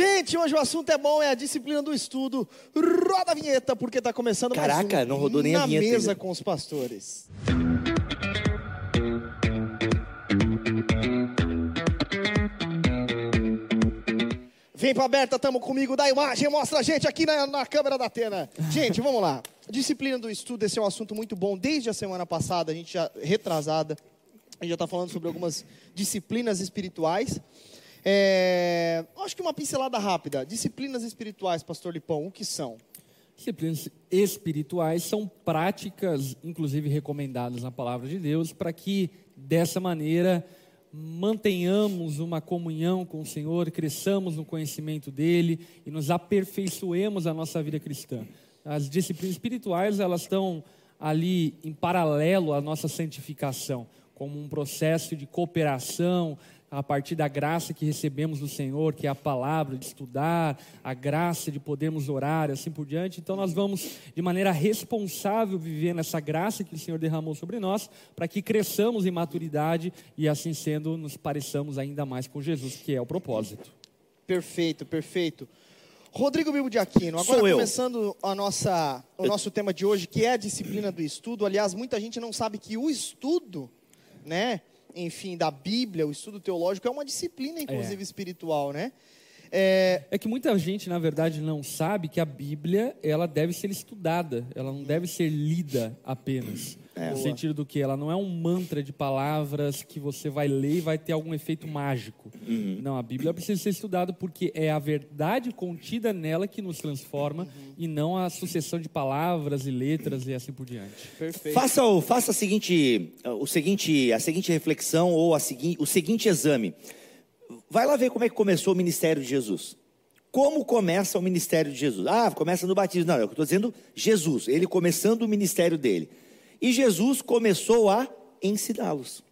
Gente, hoje o assunto é bom, é a disciplina do estudo. Roda a vinheta, porque está começando Caraca, mais um não rodou nem a Na vinheta mesa ainda. com os pastores. Vem pra aberta, tamo comigo, dá imagem, mostra a gente aqui na, na câmera da Atena. Gente, vamos lá. Disciplina do estudo, esse é um assunto muito bom. Desde a semana passada, a gente já, retrasada, a gente já está falando sobre algumas disciplinas espirituais. É, acho que uma pincelada rápida. Disciplinas espirituais, Pastor Lipão, o que são? Disciplinas espirituais são práticas, inclusive recomendadas na palavra de Deus, para que dessa maneira mantenhamos uma comunhão com o Senhor, cresçamos no conhecimento dele e nos aperfeiçoemos a nossa vida cristã. As disciplinas espirituais, elas estão ali em paralelo à nossa santificação, como um processo de cooperação a partir da graça que recebemos do Senhor, que é a palavra de estudar, a graça de podermos orar, e assim por diante. Então nós vamos de maneira responsável viver nessa graça que o Senhor derramou sobre nós, para que cresçamos em maturidade e assim sendo nos pareçamos ainda mais com Jesus, que é o propósito. Perfeito, perfeito. Rodrigo Bilbo de Aquino, agora Sou eu. começando a nossa, o nosso tema de hoje, que é a disciplina do estudo. Aliás, muita gente não sabe que o estudo, né, enfim, da Bíblia, o estudo teológico é uma disciplina, inclusive espiritual, né? É, É que muita gente, na verdade, não sabe que a Bíblia ela deve ser estudada, ela não deve ser lida apenas. No Boa. sentido do que ela não é um mantra de palavras que você vai ler e vai ter algum efeito mágico. Não, a Bíblia precisa ser estudada porque é a verdade contida nela que nos transforma e não a sucessão de palavras e letras e assim por diante. perfeito. Faça, o, faça a, seguinte, o seguinte, a seguinte reflexão ou a segui, o seguinte exame. Vai lá ver como é que começou o ministério de Jesus. Como começa o ministério de Jesus? Ah, começa no batismo. Não, eu estou dizendo Jesus, ele começando o ministério dele. E Jesus começou a ensiná-los.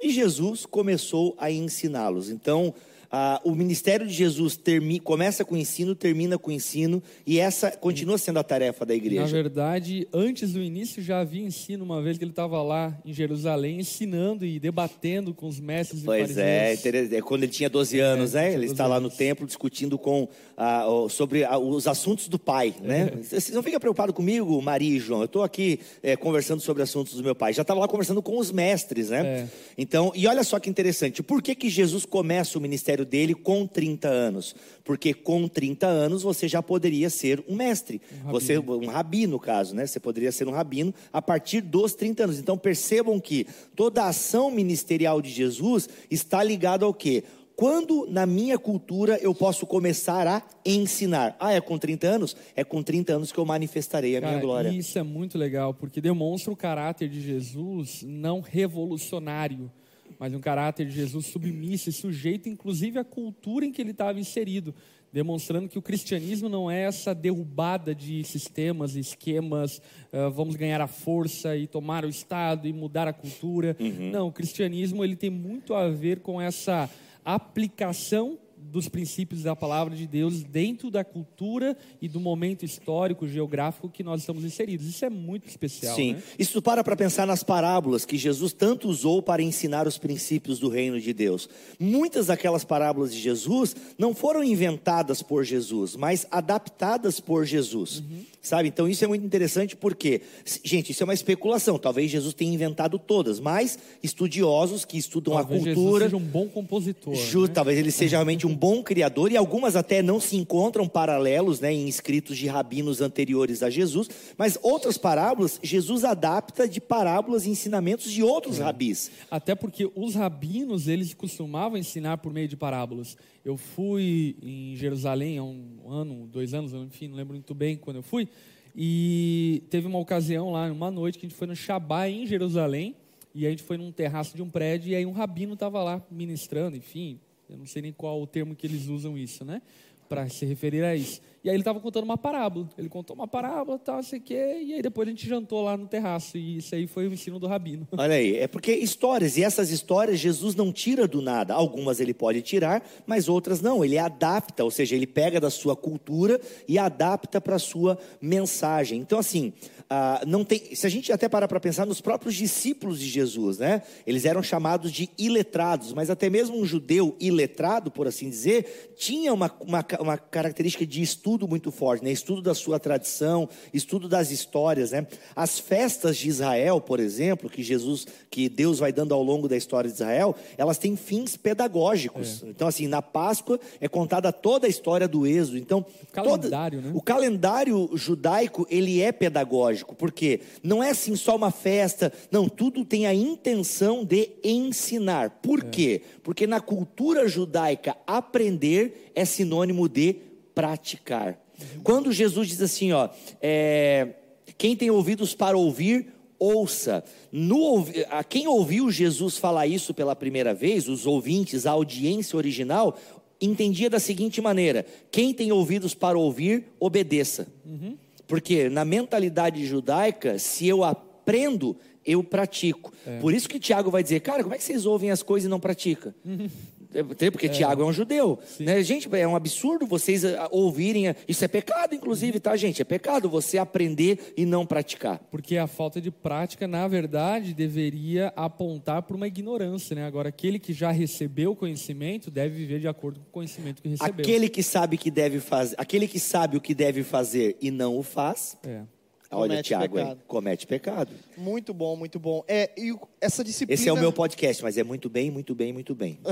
E Jesus começou a ensiná-los. Então, ah, o ministério de Jesus termi, começa com o ensino, termina com o ensino, e essa continua sendo a tarefa da Na igreja. verdade, antes do início já havia ensino, uma vez que ele estava lá em Jerusalém ensinando e debatendo com os mestres Pois e é, fariseus. inter- é quando ele tinha 12 anos, né? tinha Ele 12 está lá no templo discutindo com ah, sobre ah, os assuntos do pai, né? Vocês não ficam preocupados comigo, Maria e João. Eu estou aqui eh, conversando sobre assuntos do meu pai. Já estava lá conversando com os mestres, né? É. Então, e olha só que interessante. Por que, que Jesus começa o ministério dele com 30 anos? Porque com 30 anos você já poderia ser um mestre. você, um rabi, no caso, né? Você poderia ser um rabino a partir dos 30 anos. Então percebam que toda a ação ministerial de Jesus está ligada ao quê? Quando na minha cultura eu posso começar a ensinar? Ah, é com 30 anos? É com 30 anos que eu manifestarei a minha Cara, glória. Isso é muito legal, porque demonstra o caráter de Jesus não revolucionário, mas um caráter de Jesus submisso e sujeito, inclusive, à cultura em que ele estava inserido, demonstrando que o cristianismo não é essa derrubada de sistemas, esquemas, ah, vamos ganhar a força e tomar o Estado e mudar a cultura. Não, o cristianismo ele tem muito a ver com essa aplicação dos princípios da palavra de Deus dentro da cultura e do momento histórico, geográfico que nós estamos inseridos. Isso é muito especial. Sim. né? Isso para para pensar nas parábolas que Jesus tanto usou para ensinar os princípios do reino de Deus. Muitas daquelas parábolas de Jesus não foram inventadas por Jesus, mas adaptadas por Jesus. Sabe? Então isso é muito interessante porque, gente, isso é uma especulação. Talvez Jesus tenha inventado todas, mas estudiosos que estudam Talvez a Jesus cultura. seja um bom compositor. Ju- né? Talvez ele seja realmente um bom criador, e algumas até não se encontram paralelos né, em escritos de rabinos anteriores a Jesus, mas outras parábolas, Jesus adapta de parábolas e ensinamentos de outros rabis. Até porque os rabinos, eles costumavam ensinar por meio de parábolas. Eu fui em Jerusalém há um ano, dois anos, enfim, não lembro muito bem quando eu fui. E teve uma ocasião lá, uma noite, que a gente foi no Shabá em Jerusalém. E a gente foi num terraço de um prédio e aí um rabino estava lá ministrando, enfim. Eu não sei nem qual o termo que eles usam isso, né? Para se referir a isso. E aí ele estava contando uma parábola. Ele contou uma parábola, tal, sei o quê, e aí depois a gente jantou lá no terraço. E isso aí foi o ensino do rabino. Olha aí, é porque histórias, e essas histórias Jesus não tira do nada. Algumas ele pode tirar, mas outras não. Ele adapta, ou seja, ele pega da sua cultura e adapta para a sua mensagem. Então, assim, ah, não tem. Se a gente até parar para pensar nos próprios discípulos de Jesus, né? Eles eram chamados de iletrados, mas até mesmo um judeu iletrado, por assim dizer, tinha uma, uma, uma característica de estudo muito forte, né? Estudo da sua tradição, estudo das histórias, né? As festas de Israel, por exemplo, que Jesus, que Deus vai dando ao longo da história de Israel, elas têm fins pedagógicos. É. Então, assim, na Páscoa é contada toda a história do Êxodo. Então, o calendário, toda, né? O calendário judaico ele é pedagógico porque não é assim só uma festa, não, tudo tem a intenção de ensinar. Por é. quê? Porque na cultura judaica, aprender é sinônimo de praticar. Uhum. Quando Jesus diz assim, ó, é, quem tem ouvidos para ouvir, ouça. No, a quem ouviu Jesus falar isso pela primeira vez, os ouvintes, a audiência original, entendia da seguinte maneira: quem tem ouvidos para ouvir, obedeça. Uhum. Porque na mentalidade judaica, se eu aprendo, eu pratico. É. Por isso que Tiago vai dizer, cara, como é que vocês ouvem as coisas e não praticam? Porque é. Tiago é um judeu. Né? Gente, é um absurdo vocês ah, ouvirem. Isso é pecado, inclusive, tá, gente? É pecado você aprender e não praticar. Porque a falta de prática, na verdade, deveria apontar para uma ignorância. Né? Agora, aquele que já recebeu o conhecimento deve viver de acordo com o conhecimento que recebeu. Aquele que sabe que deve fazer, aquele que sabe o que deve fazer e não o faz. É Olha, comete Tiago, pecado. comete pecado. Muito bom, muito bom. É, e essa disciplina... Esse é o meu podcast, mas é muito bem, muito bem, muito bem.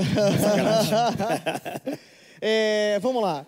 é, vamos lá.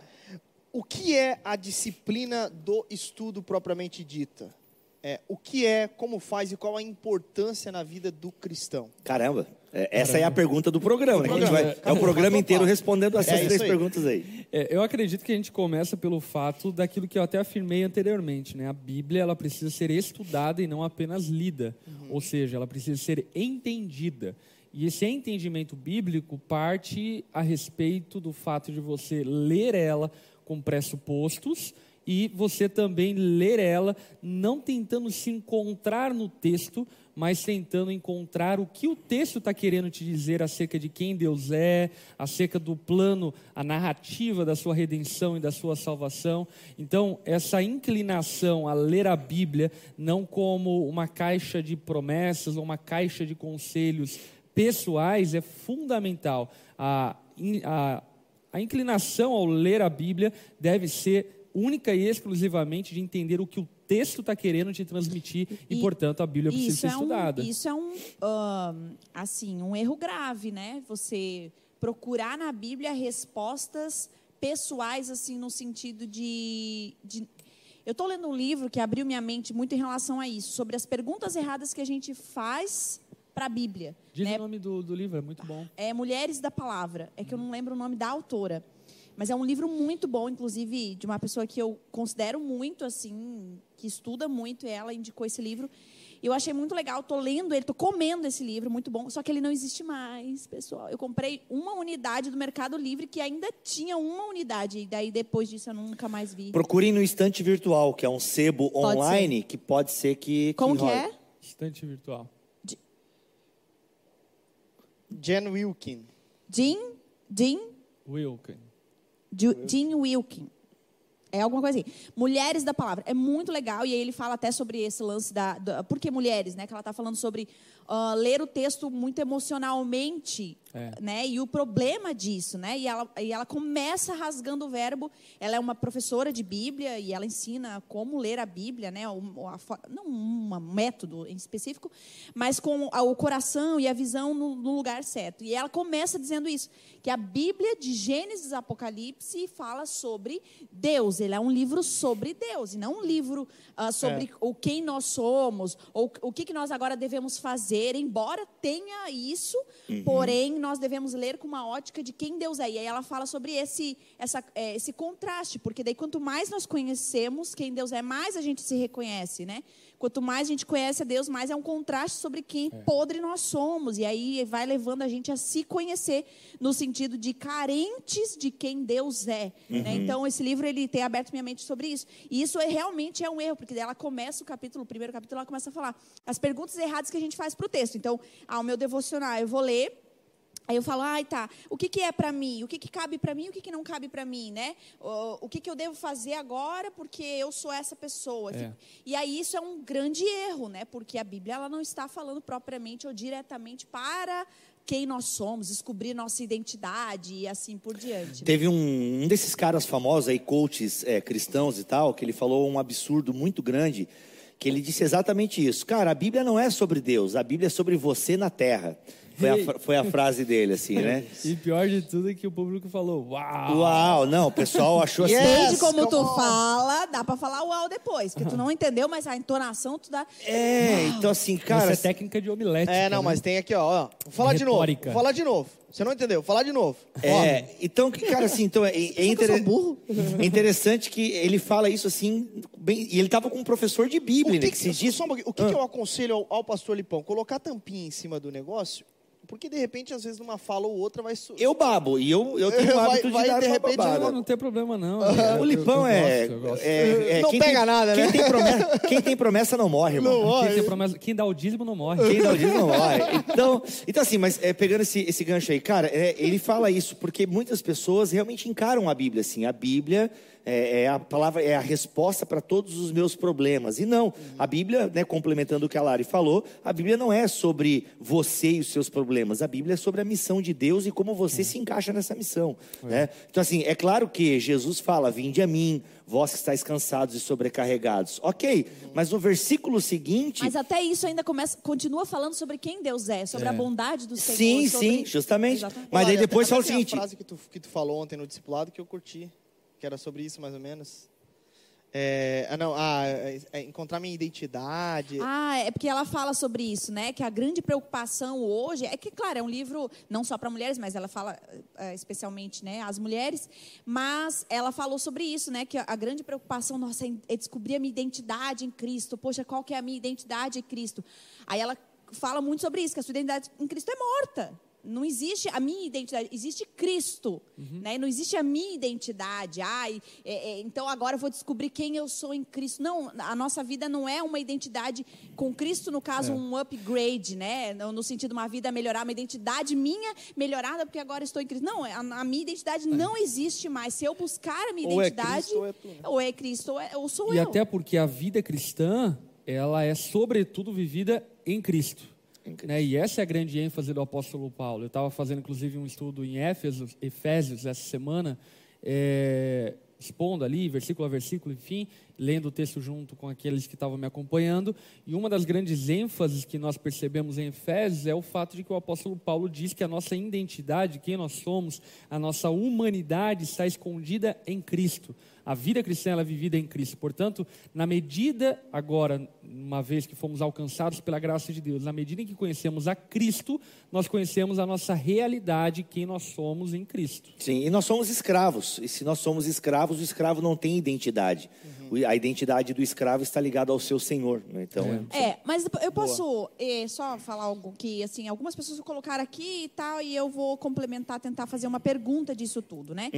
O que é a disciplina do estudo propriamente dita? É, o que é, como faz e qual a importância na vida do cristão? Caramba, essa é a pergunta do programa. Né? Vai, é, é o programa inteiro respondendo essas é três aí. perguntas aí. É, eu acredito que a gente começa pelo fato daquilo que eu até afirmei anteriormente. Né? A Bíblia ela precisa ser estudada e não apenas lida. Uhum. Ou seja, ela precisa ser entendida. E esse entendimento bíblico parte a respeito do fato de você ler ela com pressupostos e você também ler ela, não tentando se encontrar no texto, mas tentando encontrar o que o texto está querendo te dizer acerca de quem Deus é, acerca do plano, a narrativa da sua redenção e da sua salvação. Então, essa inclinação a ler a Bíblia não como uma caixa de promessas ou uma caixa de conselhos pessoais é fundamental. A, a, a inclinação ao ler a Bíblia deve ser única e exclusivamente de entender o que o texto está querendo te transmitir e, e, portanto, a Bíblia precisa ser é estudada. Um, isso é um, um, assim, um erro grave, né? Você procurar na Bíblia respostas pessoais, assim, no sentido de... de... Eu estou lendo um livro que abriu minha mente muito em relação a isso, sobre as perguntas erradas que a gente faz para a Bíblia. Diz né? o nome do, do livro, é muito bom. É Mulheres da Palavra. É que eu não lembro o nome da autora. Mas é um livro muito bom, inclusive, de uma pessoa que eu considero muito, assim, que estuda muito, e ela indicou esse livro. Eu achei muito legal, estou lendo ele, estou comendo esse livro, muito bom, só que ele não existe mais, pessoal. Eu comprei uma unidade do Mercado Livre que ainda tinha uma unidade, e daí depois disso eu nunca mais vi. Procurem no Estante Virtual, que é um sebo pode online, ser. que pode ser que... Como que, que é? Estante Virtual. Jen Wilkin. Jean? Jean? Wilkin. Jean Wilkin. É alguma coisa assim. Mulheres da palavra. É muito legal. E aí ele fala até sobre esse lance da. da por que mulheres, né? Que ela está falando sobre uh, ler o texto muito emocionalmente, é. né? E o problema disso, né? E ela, e ela começa rasgando o verbo. Ela é uma professora de Bíblia e ela ensina como ler a Bíblia, né? Não um método em específico, mas com a, o coração e a visão no, no lugar certo. E ela começa dizendo isso, que a Bíblia de Gênesis Apocalipse fala sobre Deus. Ele é um livro sobre Deus e não um livro uh, sobre é. o quem nós somos ou o que, que nós agora devemos fazer embora tenha isso, uhum. porém nós devemos ler com uma ótica de quem Deus é. E aí ela fala sobre esse, essa, é, esse contraste, porque daí quanto mais nós conhecemos quem Deus é, mais a gente se reconhece, né? Quanto mais a gente conhece a Deus, mais é um contraste sobre quem podre nós somos. E aí vai levando a gente a se conhecer no sentido de carentes de quem Deus é. né? Então, esse livro ele tem aberto minha mente sobre isso. E isso é, realmente é um erro, porque ela começa o capítulo, o primeiro capítulo, ela começa a falar as perguntas erradas que a gente faz para o texto. Então, ao meu devocional, eu vou ler. Aí eu falo, ai tá, o que, que é para mim? O que, que cabe para mim e o que, que não cabe para mim, né? O, o que, que eu devo fazer agora porque eu sou essa pessoa? É. E aí isso é um grande erro, né? Porque a Bíblia ela não está falando propriamente ou diretamente para quem nós somos, descobrir nossa identidade e assim por diante. né? Teve um, um desses caras famosos aí, coaches é, cristãos e tal, que ele falou um absurdo muito grande, que ele disse exatamente isso. Cara, a Bíblia não é sobre Deus, a Bíblia é sobre você na terra. Foi a, foi a frase dele, assim, né? E pior de tudo é que o público falou: Uau! Uau, não, o pessoal achou assim. Depende Yes, como tu on. fala, dá pra falar uau depois, porque tu não entendeu, mas a entonação tu dá. É, então assim, cara. Essa é técnica de omelete. É, não, mas tem aqui, ó. ó. Vou falar de novo. Retórica. Vou falar de novo. Você não entendeu? Vou falar de novo. Ó, É, então, que- cara, assim, então é, é, que eu inter- sou burro? é interessante que ele fala isso assim, bem, e ele tava com um professor de Bíblia, o né? que, Que se diz, só um o que, que eu aconselho ao, ao pastor Lipão? Colocar tampinha em cima do negócio, porque de repente, às vezes, numa fala ou outra vai... Su... eu babo, e eu, eu tenho o Vai- hábito vai, de dar de uma repente, babada. Não, não tem problema não. O Lipão é, Eu gosto, eu gosto. é- é- Não quem pega tem- nada, quem né? Tem promessa, quem tem promessa não morre, irmão. Não morre. Quem, tem promessa- quem dá o dízimo não morre. Quem não diz não morre. Então, então assim, mas é, pegando esse, esse gancho aí, cara, é, ele fala isso porque muitas pessoas realmente encaram a Bíblia assim. A Bíblia é, é a palavra, é a resposta para todos os meus problemas. E não, a Bíblia, né, complementando o que a Lari falou, a Bíblia não é sobre você e os seus problemas. A Bíblia é sobre a missão de Deus e como você se encaixa nessa missão. Né? Então, assim, é claro que Jesus fala: Vinde a mim, vós que estáis cansados e sobrecarregados. Ok, mas no versículo seguinte. Mas até isso ainda começa, continua falando sobre quem Deus é, sobre a bondade do Senhor. Sim, sobre- sim, justamente. Exatamente. Mas aí depois fala o tem a seguinte: frase que tu, que tu falou ontem no discipulado que eu curti, que era sobre isso, mais ou menos. É, ah, não, ah, é, é encontrar minha identidade. Ah, é porque ela fala sobre isso, né? Que a grande preocupação hoje é que, claro, é um livro não só para mulheres, mas ela fala eh, especialmente, né, as mulheres. Mas ela falou sobre isso, né? Que a, a grande preocupação nossa é, é descobrir a minha identidade em Cristo. Poxa, qual que é a minha identidade em Cristo? Aí ela fala muito sobre isso, que a sua identidade em Cristo é morta. Não existe a minha identidade, existe Cristo, né? Não existe a minha identidade. Ai, é, é, então agora eu vou descobrir quem eu sou em Cristo. Não, a nossa vida não é uma identidade com Cristo, no caso, um upgrade, né? No, no sentido de uma vida melhorar, uma identidade minha melhorada porque agora estou em Cristo. Não, a, a minha identidade não existe mais. Se eu buscar a minha Ou é identidade, Cristo ou é tu, né? ou é Cristo ou, é- ou sou E eu. até porque a vida cristã, ela é sobretudo vivida em Cristo. Né? E essa é a grande ênfase do apóstolo Paulo. Eu estava fazendo, inclusive, um estudo em Éfesos, Efésios essa semana, é, expondo ali, versículo a versículo, enfim, lendo o texto junto com aqueles que estavam me acompanhando. E uma das grandes ênfases que nós percebemos em Efésios é o fato de que o apóstolo Paulo diz que a nossa identidade, quem nós somos, a nossa humanidade está escondida em Cristo. A vida cristã é vivida em Cristo. Portanto, na medida, agora, uma vez que fomos alcançados pela graça de Deus, na medida em que conhecemos a Cristo, nós conhecemos a nossa realidade, quem nós somos em Cristo. Sim, e nós somos escravos. E se nós somos escravos, o escravo não tem identidade. O- A identidade do escravo está ligada ao seu senhor. né? Então, É, mas eu posso eh, só falar algo que, assim, algumas pessoas colocaram aqui e tal, e eu vou complementar, tentar fazer uma pergunta disso tudo, né?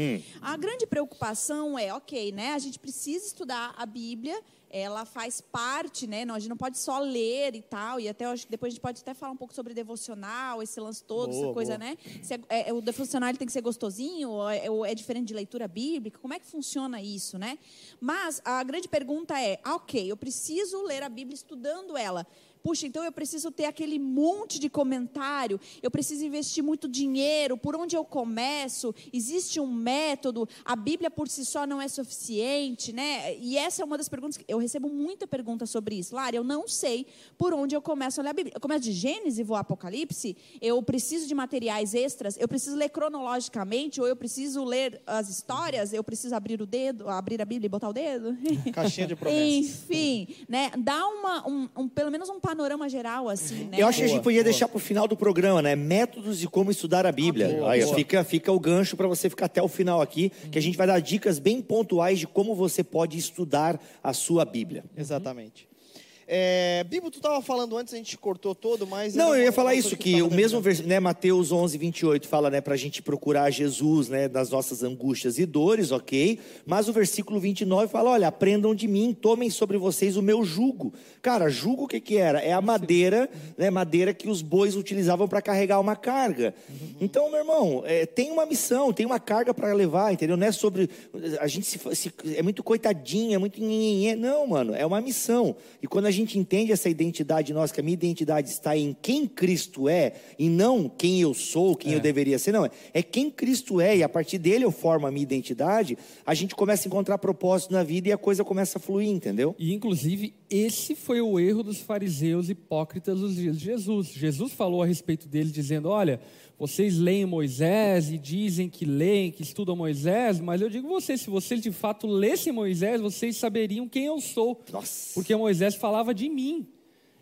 A grande preocupação é, ok, né? A gente precisa estudar a Bíblia, ela faz parte, né? Não, a gente não pode só ler e tal, e até acho que depois a gente pode até falar um pouco sobre devocional, esse lance todo, Boa, essa coisa, boa. né? Se é- é- o devocional tem que ser gostosinho, ou é, ou é diferente de leitura bíblica? Como é que funciona isso, né? Mas a grande pergunta é, ok, eu preciso ler a Bíblia estudando ela. Puxa, então eu preciso ter aquele monte de comentário, eu preciso investir muito dinheiro, por onde eu começo? Existe um método? A Bíblia por si só não é suficiente, né? E essa é uma das perguntas que eu recebo muita pergunta sobre isso. Lara, eu não sei por onde eu começo a ler a Bíblia. Eu começo de Gênesis e vou a Apocalipse? Eu preciso de materiais extras? Eu preciso ler cronologicamente ou eu preciso ler as histórias? Eu preciso abrir o dedo, abrir a Bíblia e botar o dedo? Caixinha de promessas. Enfim, né? Dá uma, um, um- pelo menos um panorama geral, assim, né? Eu acho que a gente podia boa. deixar para o final do programa, né? Métodos de como estudar a Bíblia. boa, Aí boa. fica, fica o gancho para você ficar até o final aqui, que a gente vai dar dicas bem pontuais de como você pode estudar a sua Bíblia. Exatamente. É, Bibo, tu estava falando antes, a gente cortou todo, mas... Não, eu ia falar isso, que tava o mesmo versículo, né, Mateus 11, 28, fala, né, pra gente procurar Jesus, né, das nossas angústias e dores, ok? Mas o versículo 29 fala, olha, aprendam de mim, tomem sobre vocês o meu jugo. Cara, jugo o que que era? É a madeira, né, madeira que os bois utilizavam para carregar uma carga. Então, meu irmão, é, tem uma missão, tem uma carga para levar, entendeu? Não é sobre, a gente se, se- é muito coitadinha, é muito não, mano, é uma missão. E quando a gente entende essa identidade nossa, que a minha identidade está em quem Cristo é, e não quem eu sou, quem eu deveria ser, não, é- é quem Cristo é, e a partir dele eu formo a minha identidade, a gente começa a encontrar propósito na vida e a coisa começa a fluir, entendeu? E, inclusive, esse foi o erro dos fariseus hipócritas dos dias de Jesus. Jesus falou a respeito deles, dizendo: Olha, vocês leem Moisés e dizem que leem, que estudam Moisés, mas eu digo a vocês: se vocês de fato lessem Moisés, vocês saberiam quem eu sou. Nossa. Porque Moisés falava de mim.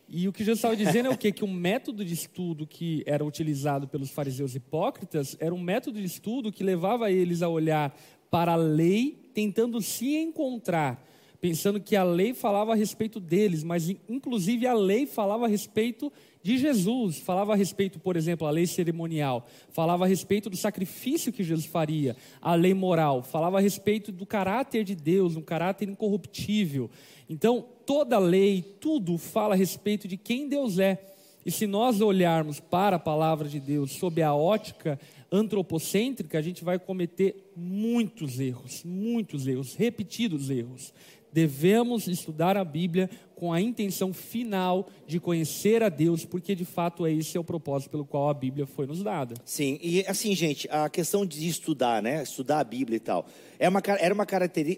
E o que Jesus estava dizendo é o quê? Que o método de estudo que era utilizado pelos fariseus hipócritas era um método de estudo que levava eles a olhar para a lei, tentando se encontrar, pensando que a lei falava a respeito deles, mas inclusive a lei falava a respeito de Jesus, falava a respeito, por exemplo, a lei cerimonial, falava a respeito do sacrifício que Jesus faria, a lei moral, falava a respeito do caráter de Deus, um caráter incorruptível. Então, toda lei, tudo fala a respeito de quem Deus é. E se nós olharmos para a palavra de Deus sob a ótica antropocêntrica, a gente vai cometer muitos erros, muitos erros, repetidos erros. Devemos estudar a Bíblia com a intenção final de conhecer a Deus, porque de fato é esse é o propósito pelo qual a Bíblia foi nos dada. Sim, e assim, gente, a questão de estudar, né? Estudar a Bíblia e tal, é uma, era, uma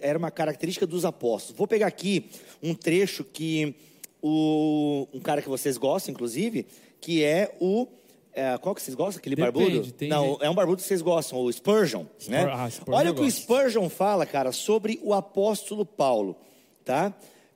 era uma característica dos apóstolos. Vou pegar aqui um trecho que o, um cara que vocês gostam, inclusive, que é o. é, qual que vocês gostam? Aquele Depende, barbudo? tem Não, gente- é um barbudo que vocês gostam, o Spurgeon. né? ah, Spurgeon Olha o que o gosto. Spurgeon fala, cara, sobre o apóstolo Paulo, tá?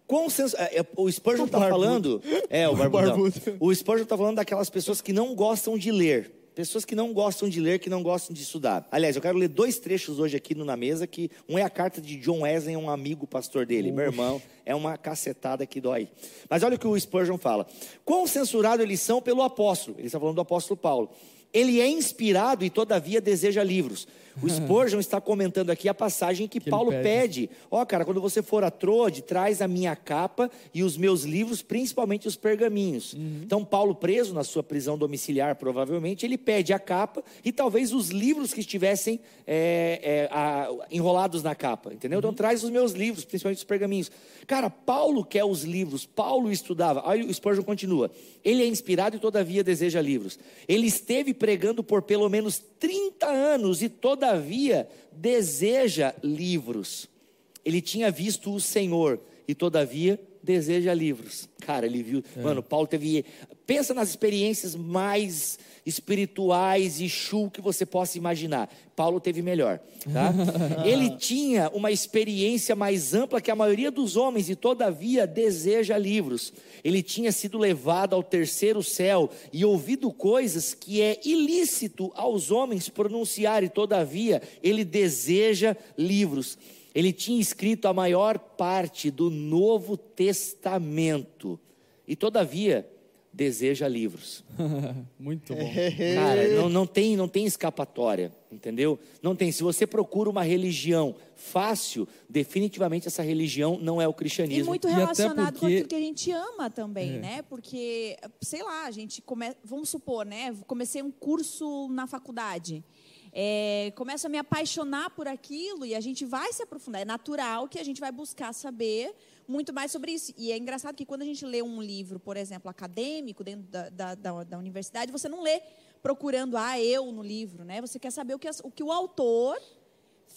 Quão sens- é, é, o Spurgeon está falando. É, o barbudo. O Spurgeon está falando daquelas pessoas que não gostam de ler. Pessoas que não gostam de ler, que não gostam de estudar. Aliás, eu quero ler dois trechos hoje aqui no- na mesa, que um é a carta de John Wesley, um amigo pastor dele. Meu irmão, é uma cacetada que dói. Mas olha o que o Spurgeon fala. Quão censurado eles são pelo apóstolo. Ele está falando do apóstolo Paulo. Ele é inspirado e todavia deseja livros. O Spurgeon está comentando aqui a passagem que, Que Paulo pede. Ó, cara, quando você for a Troade, traz a minha capa e os meus livros, principalmente os pergaminhos. Uhum. Então, Paulo, preso na sua prisão domiciliar, provavelmente, ele pede a capa e talvez os livros que estivessem é, é, a- enrolados na capa, entendeu? Uhum. Então, traz os meus livros, principalmente os pergaminhos. Cara, Paulo quer os livros, Paulo estudava. Aí o Spurgeon continua. Ele é inspirado e, todavia, deseja livros. Ele esteve pregando por pelo menos 30 anos e, todavia, deseja livros. Ele tinha visto o Senhor e, todavia, deseja livros. Cara, ele viu. Mano, Paulo teve. Pensa nas experiências mais espirituais e chu que você possa imaginar. Paulo teve melhor. Tá? ele tinha uma experiência mais ampla que a maioria dos homens e, todavia, deseja livros. Ele tinha sido levado ao terceiro céu e ouvido coisas que é ilícito aos homens pronunciar, e, todavia, ele deseja livros. Ele tinha escrito a maior parte do Novo Testamento e, todavia, deseja livros. Muito bom. Cara, não, não, tem, não tem escapatória, entendeu? Não tem. Se você procura uma religião fácil, definitivamente essa religião não é o E cristianismo. muito E até relacionado com porque- aquilo que a gente ama também, É. né? Porque, sei lá, a gente come... vamos supor, né? Comecei um curso na faculdade. É, começo a me apaixonar por aquilo e a gente vai se aprofundar. É natural que a gente vai buscar saber muito mais sobre isso. E é engraçado que quando a gente lê um livro, por exemplo, acadêmico, dentro da, da, da, da universidade, você não lê procurando, ah, eu no livro, né? Você quer saber o que, o que o autor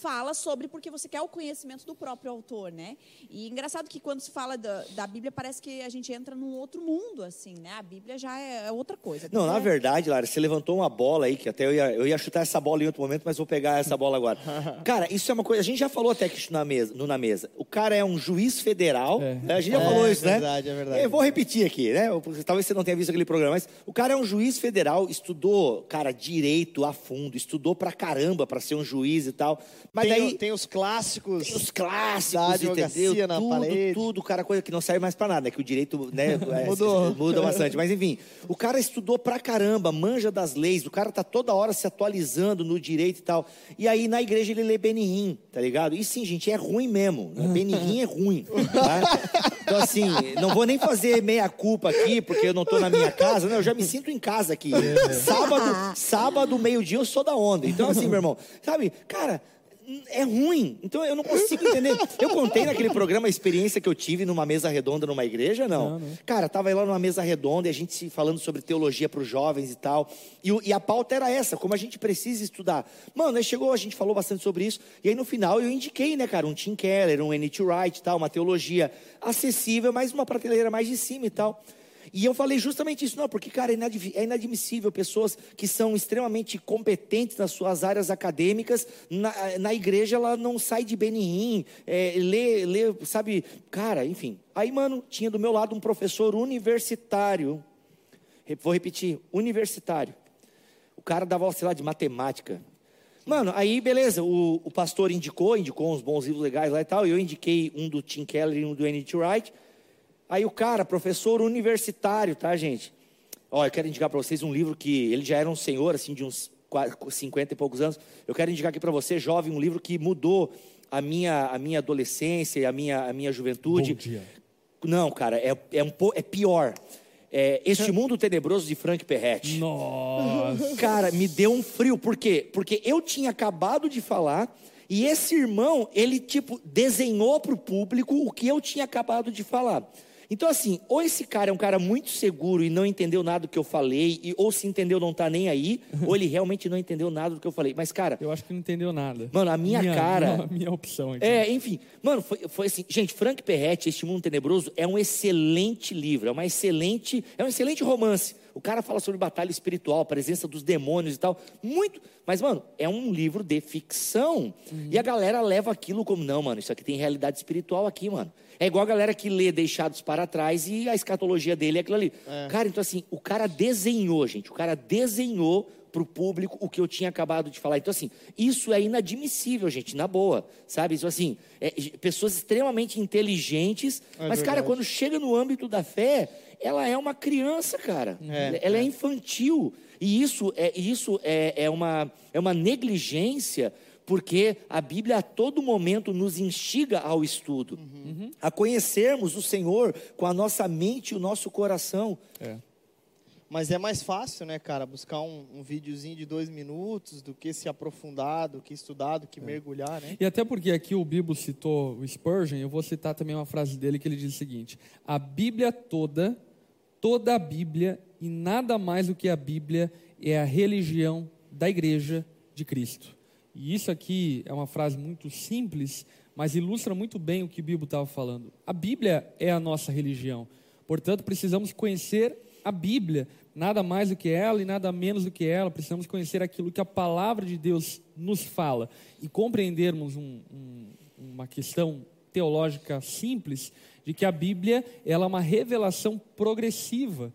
fala sobre porque você quer o conhecimento do próprio autor, né? E engraçado que quando se fala da, da Bíblia, parece que a gente entra num outro mundo, assim, né? A Bíblia já é outra coisa. Não, na É- verdade, Lara, você levantou uma bola aí, que até eu ia, eu ia chutar essa bola em outro momento, mas vou pegar essa bola agora. Cara, isso é uma coisa, a gente já falou até que isso na mesa, no Na Mesa. O cara é um juiz federal, É. né? a gente já É, falou isso, né? verdade, é verdade. Eu vou repetir aqui, né? Talvez você não tenha visto aquele programa, mas o cara é um juiz federal, estudou, cara, direito a fundo, estudou pra caramba pra ser um juiz e tal. Mas tem, daí o- tem os clássicos. tem os clássicos, entendeu? na tudo, parede. tudo, cara, coisa que não serve mais pra nada, né? Que o direito, né, é, Mudou. muda bastante. Mas enfim, o cara estudou pra caramba, manja das leis, o cara tá toda hora se atualizando no direito e tal. E aí na igreja ele lê Benihim, tá ligado? E sim, gente, é ruim mesmo. Né? Benihim é ruim. Tá? Então assim, não vou nem fazer meia culpa aqui, porque eu não tô na minha casa, né? Eu já me sinto em casa aqui. Sábado, sábado, meio-dia eu sou da onda. Então assim, meu irmão, sabe? Cara, é ruim. Então eu não consigo entender. Eu contei naquele programa a experiência que eu tive numa mesa redonda numa igreja, não. Cara, tava lá numa mesa redonda e a gente se falando sobre teologia para os jovens e tal. E, e a pauta era essa, como a gente precisa estudar. Mano, aí chegou, a gente falou bastante sobre isso. E aí no final eu indiquei, né, cara, um Tim Keller, um N.T. Wright e tal, uma teologia acessível, mas uma prateleira mais de cima e tal. E eu falei justamente isso, não, porque, cara, é é inadmissível pessoas que são extremamente competentes nas suas áreas acadêmicas, na, na igreja ela não sai de Benihim, é, lê, lê, sabe, cara, enfim. Aí, mano, tinha do meu lado um professor universitário, vou repetir, universitário. O cara dava sei lá, de matemática. Mano, aí beleza, o, o pastor indicou, indicou uns bons livros legais lá e tal, eu indiquei um do Tim Keller e um do N.T. Wright. Aí o cara, professor universitário, tá, gente? Ó, eu quero indicar para vocês um livro que ele já era um senhor, assim, de uns qua- 50 e poucos anos. Eu quero indicar aqui para você, jovem, um livro que mudou a minha, a minha adolescência e a minha, a minha juventude. Bom dia. Não, cara, é, é, um, é pior. É Este Mundo Tenebroso de Frank Perretti. Nossa. Cara, me deu um frio. Por quê? Porque eu tinha acabado de falar e esse irmão, ele, tipo, desenhou para o público o que eu tinha acabado de falar. Então, assim, ou esse cara é um cara muito seguro e não entendeu nada do que eu falei, e, ou se entendeu não tá nem aí, ou ele realmente não entendeu nada do que eu falei. Mas, cara, Eu acho que não entendeu nada. Mano, a minha cara- Minha, minha opção aqui. é, enfim, mano, foi, foi assim, gente, Frank Perretti, Este Mundo Tenebroso, é um excelente livro, é uma excelente, é um excelente romance. O cara fala sobre batalha espiritual, presença dos demônios e tal, muito, mas mano, é um livro de ficção. E a galera leva aquilo como não, mano, isso aqui tem realidade espiritual aqui, mano. É igual a galera que lê Deixados para Trás e a escatologia dele é aquilo ali. Cara, então assim, o cara desenhou, gente, o cara desenhou para o público o que eu tinha acabado de falar. Então, assim, isso é inadmissível, gente, na boa, sabe? Isso, assim, é, pessoas extremamente inteligentes, mas, cara, verdade. quando chega no âmbito da fé, ela é uma criança, cara. É, ela é, infantil. E isso, é, isso é, é, uma, é uma negligência, porque a Bíblia a todo momento nos instiga ao estudo, a conhecermos o Senhor com a nossa mente e o nosso coração. É. Mas é mais fácil, né, cara, buscar um, um videozinho de dois minutos do que se aprofundar, do que estudar, do que mergulhar, né? E até porque aqui o Bibo citou o Spurgeon, eu vou citar também uma frase dele que ele diz o seguinte: A Bíblia toda, toda a Bíblia e nada mais do que a Bíblia é a religião da igreja de Cristo. E isso aqui é uma frase muito simples, mas ilustra muito bem o que o Bibo estava falando. A Bíblia é a nossa religião. Portanto, precisamos conhecer a Bíblia, nada mais do que ela e nada menos do que ela. Precisamos conhecer aquilo que a palavra de Deus nos fala e compreendermos um- um- uma questão teológica simples de que a Bíblia ela é uma revelação progressiva.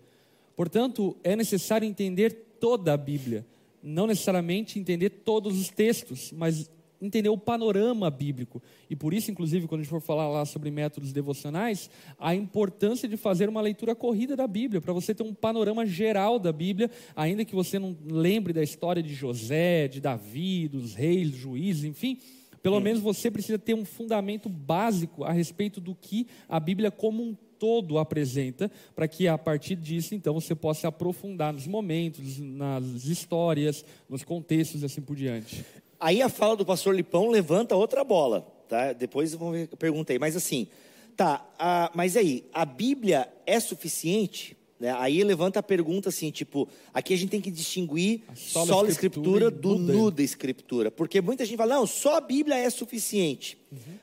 Portanto, é necessário entender toda a Bíblia, não necessariamente entender todos os textos, mas entender o panorama bíblico. E por isso, inclusive, quando a gente for falar lá sobre métodos devocionais, a importância de fazer uma leitura corrida da Bíblia, para você ter um panorama geral da Bíblia, ainda que você não lembre da história de José, de Davi, dos reis, dos juízes, enfim, pelo menos você precisa ter um fundamento básico a respeito do que a Bíblia como um todo apresenta, para que a partir disso, então, você possa se aprofundar nos momentos, nas histórias, nos contextos e assim por diante. Aí a fala do pastor Lipão levanta outra bola, tá? Depois vamos ver, pergunta aí. Mas assim, tá, a- mas aí, a Bíblia é suficiente? Né? Aí levanta a pergunta assim, tipo, aqui a gente tem que distinguir sola sola escritura escritura do nuda escritura. Porque muita gente fala, não, só a Bíblia é suficiente.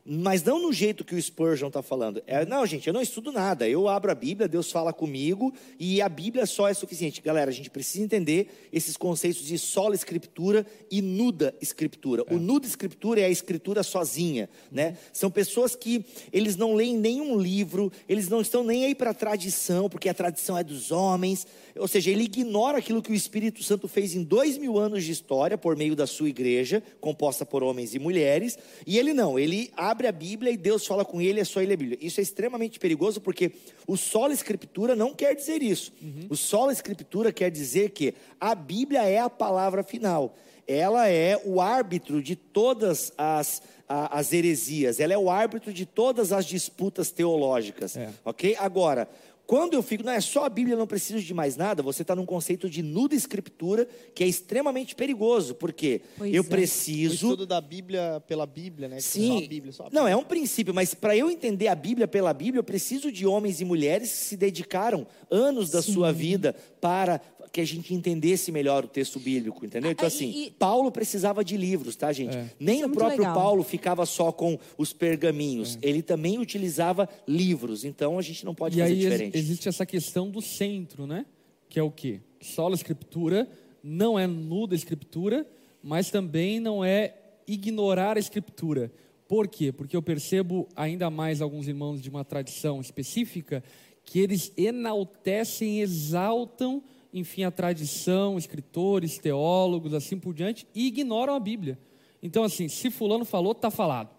Mas não no jeito que o Spurgeon está falando. É, não, gente, eu não estudo nada. Eu abro a Bíblia, Deus fala comigo e a Bíblia só é suficiente. Galera, a gente precisa entender esses conceitos de sola escritura e nuda escritura. O nuda escritura é a escritura sozinha, né? São pessoas que eles não leem nenhum livro, eles não estão nem aí para a tradição, porque a tradição é dos homens. Ou seja, ele ignora aquilo que o Espírito Santo fez em dois mil anos de história por meio da sua igreja, composta por homens e mulheres. E ele não, ele abre a Bíblia e Deus fala com ele, é só ele a Bíblia. Isso é extremamente perigoso porque o sola escritura não quer dizer isso. O sola escritura quer dizer que a Bíblia é a palavra final. Ela é o árbitro de todas as, a- as heresias, ela é o árbitro de todas as disputas teológicas. É. Ok? Agora, quando eu fico, não é só a Bíblia, eu não preciso de mais nada, você está num conceito de nuda escritura que é extremamente perigoso, porque Pois eu é. O preciso. estudo da Bíblia pela Bíblia, né? Sim. Só a Bíblia, só a Bíblia. Não, é um princípio, mas para eu entender a Bíblia pela Bíblia, eu preciso de homens e mulheres que se dedicaram anos da sua vida para que a gente entendesse melhor o texto bíblico, entendeu? Então, Ah, assim, e- e- Paulo precisava de livros, tá, gente? Nem Isso é o próprio legal. Paulo ficava só com os pergaminhos, ele também utilizava livros, então a gente não pode E fazer aí ex- diferente. existe essa questão do centro, né? Que é o quê? Sola escritura não é nuda escritura, mas também não é ignorar a escritura. Por quê? Porque eu percebo ainda mais alguns irmãos de uma tradição específica que eles enaltecem, exaltam, enfim, a tradição, escritores, teólogos, assim por diante, e ignoram a Bíblia. Então, assim, se fulano falou, está falado.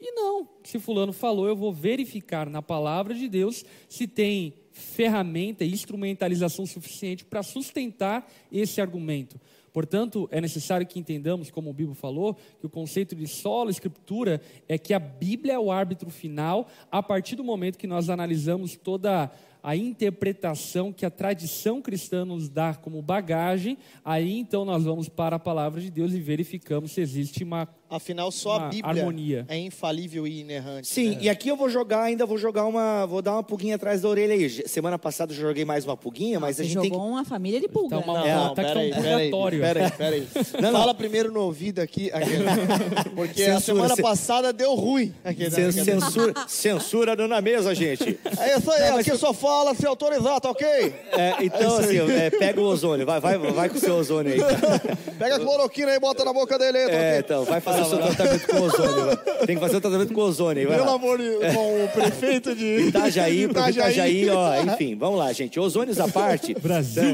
E não, se fulano falou, eu vou verificar na palavra de Deus se tem ferramenta e instrumentalização suficiente para sustentar esse argumento. Portanto, é necessário que entendamos, como o Bíblia falou, que o conceito de sola escritura é que a Bíblia é o árbitro final a partir do momento que nós analisamos toda a interpretação que a tradição cristã nos dá como bagagem, aí então nós vamos para a palavra de Deus e verificamos se existe uma Afinal, só a Uma Bíblia harmonia. é infalível e inerrante. Sim, e aqui eu vou jogar, ainda vou jogar uma, vou dar uma pulguinha atrás da orelha aí. Semana passada eu joguei mais uma pulguinha, mas Você a gente jogou tem que uma família de pulga. Tá uma- Não, É, não, tá tá um peraí, peraí, purgatório. peraí, peraí. Não, não. Fala primeiro no ouvido aqui, porque a Censura, semana cen- passada deu ruim. Cen- aquele. censura, censura dando na mesa, gente. É isso aí, Não, mas aqui eu- só fala se autorizar, tá ok? É, então, assim, é, pega o ozônio, vai, vai, vai com o seu ozônio aí. Pega a cloroquina aí e bota na boca dele aí, tá É, então, vai fazer o seu tratamento com ozônio. Tem que fazer o tratamento com ozônio vai Pelo lá. amor de com o prefeito de Itajaí, pro Itajaí, ó, enfim, vamos lá, gente. Ozônios à parte. Brasil.